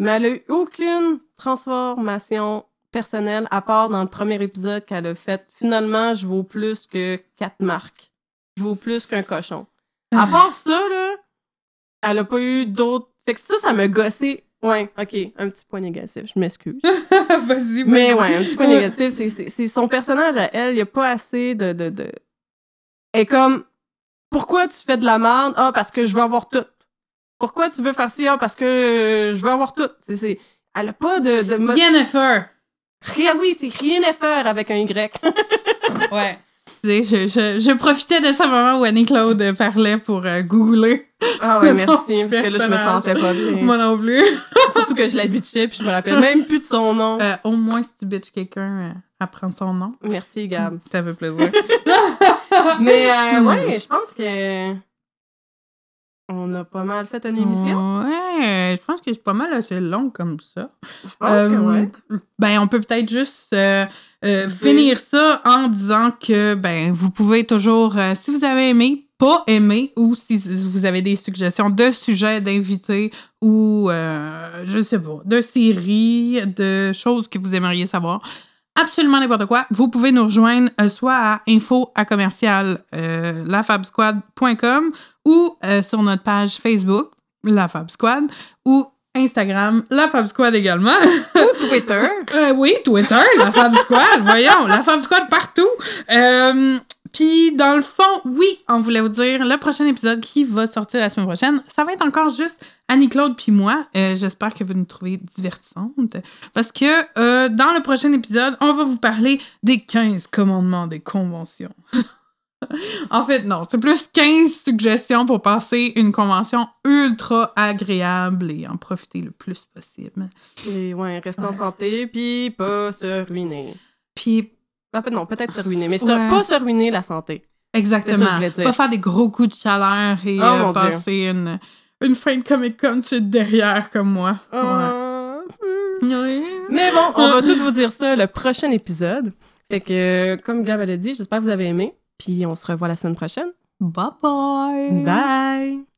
S1: mais elle a eu aucune transformation personnelle à part dans le premier épisode qu'elle a fait. Finalement, je vaux plus que quatre marques. Je vaux plus qu'un cochon. À part ça, là, elle a pas eu d'autres. Fait que ça, ça m'a gossé. Ouais, ok, un petit point négatif, je m'excuse.
S2: Vas-y,
S1: Mais ouais, un petit peu négatif, c'est- son personnage à elle, il n'y a pas assez de, de, de... Est comme, pourquoi tu fais de la merde? Ah, parce que je veux avoir tout. Pourquoi tu veux faire ci? Ah, parce que je veux avoir tout. C'est. Elle a pas de... de mo- Rien, oui, c'est rien à faire avec un Y.
S2: Ouais. Je, je, je profitais de ce moment où Annie-Claude parlait pour euh, googler.
S1: Ah ouais, merci,
S2: ce
S1: parce que là, je me sentais pas bien.
S2: Moi non plus.
S1: Surtout que je l'habituais, puis je me rappelle même plus de son nom.
S2: Euh, au moins, si tu bitches quelqu'un euh, à prendre son nom.
S1: Merci, Gab.
S2: Ça fait plaisir.
S1: Mais euh,
S2: Hmm.
S1: ouais, je pense que... On a pas mal fait une émission?
S2: Ouais, je pense que c'est pas mal assez long comme ça.
S1: Je pense que
S2: Euh,
S1: ouais.
S2: Ben, on peut peut-être juste euh, euh, finir ça en disant que ben vous pouvez toujours, si vous avez aimé, pas aimé, ou si vous avez des suggestions de sujets, d'invités, ou je sais pas, de séries, de choses que vous aimeriez savoir, absolument n'importe quoi, vous pouvez nous rejoindre euh, soit à info à commercial euh, lafabsquad.com ou euh, sur notre page Facebook, La Fab Squad, ou Instagram, La Fab Squad également.
S1: Twitter.
S2: Euh, oui, Twitter, La Fab Squad, voyons, La Fab Squad partout. Puis, dans le fond, oui, on voulait vous dire, le prochain épisode qui va sortir la semaine prochaine, ça va être encore juste Annie-Claude puis moi. Euh, J'espère que vous nous trouvez divertissantes. Parce que euh, dans le prochain épisode, on va vous parler des 15 commandements des conventions. en fait, non, c'est plus 15 suggestions pour passer une convention ultra agréable et en profiter le plus possible.
S1: Et ouais, rester en santé, puis pas se ruiner.
S2: Puis,
S1: En fait, non, peut-être se ruiner, mais
S2: Ouais.
S1: pas se ruiner la santé.
S2: exactement.
S1: Ça je voulais dire.
S2: Pas faire des gros coups de chaleur et
S1: Oh,
S2: euh, passer une, une fin de Comic le derrière comme moi. Ouais. Oui.
S1: Mais bon, on va tout vous dire ça le prochain épisode. Fait que, comme Gab l'a dit, j'espère que vous avez aimé. Puis on se revoit la semaine prochaine.
S2: Bye bye.
S1: Bye!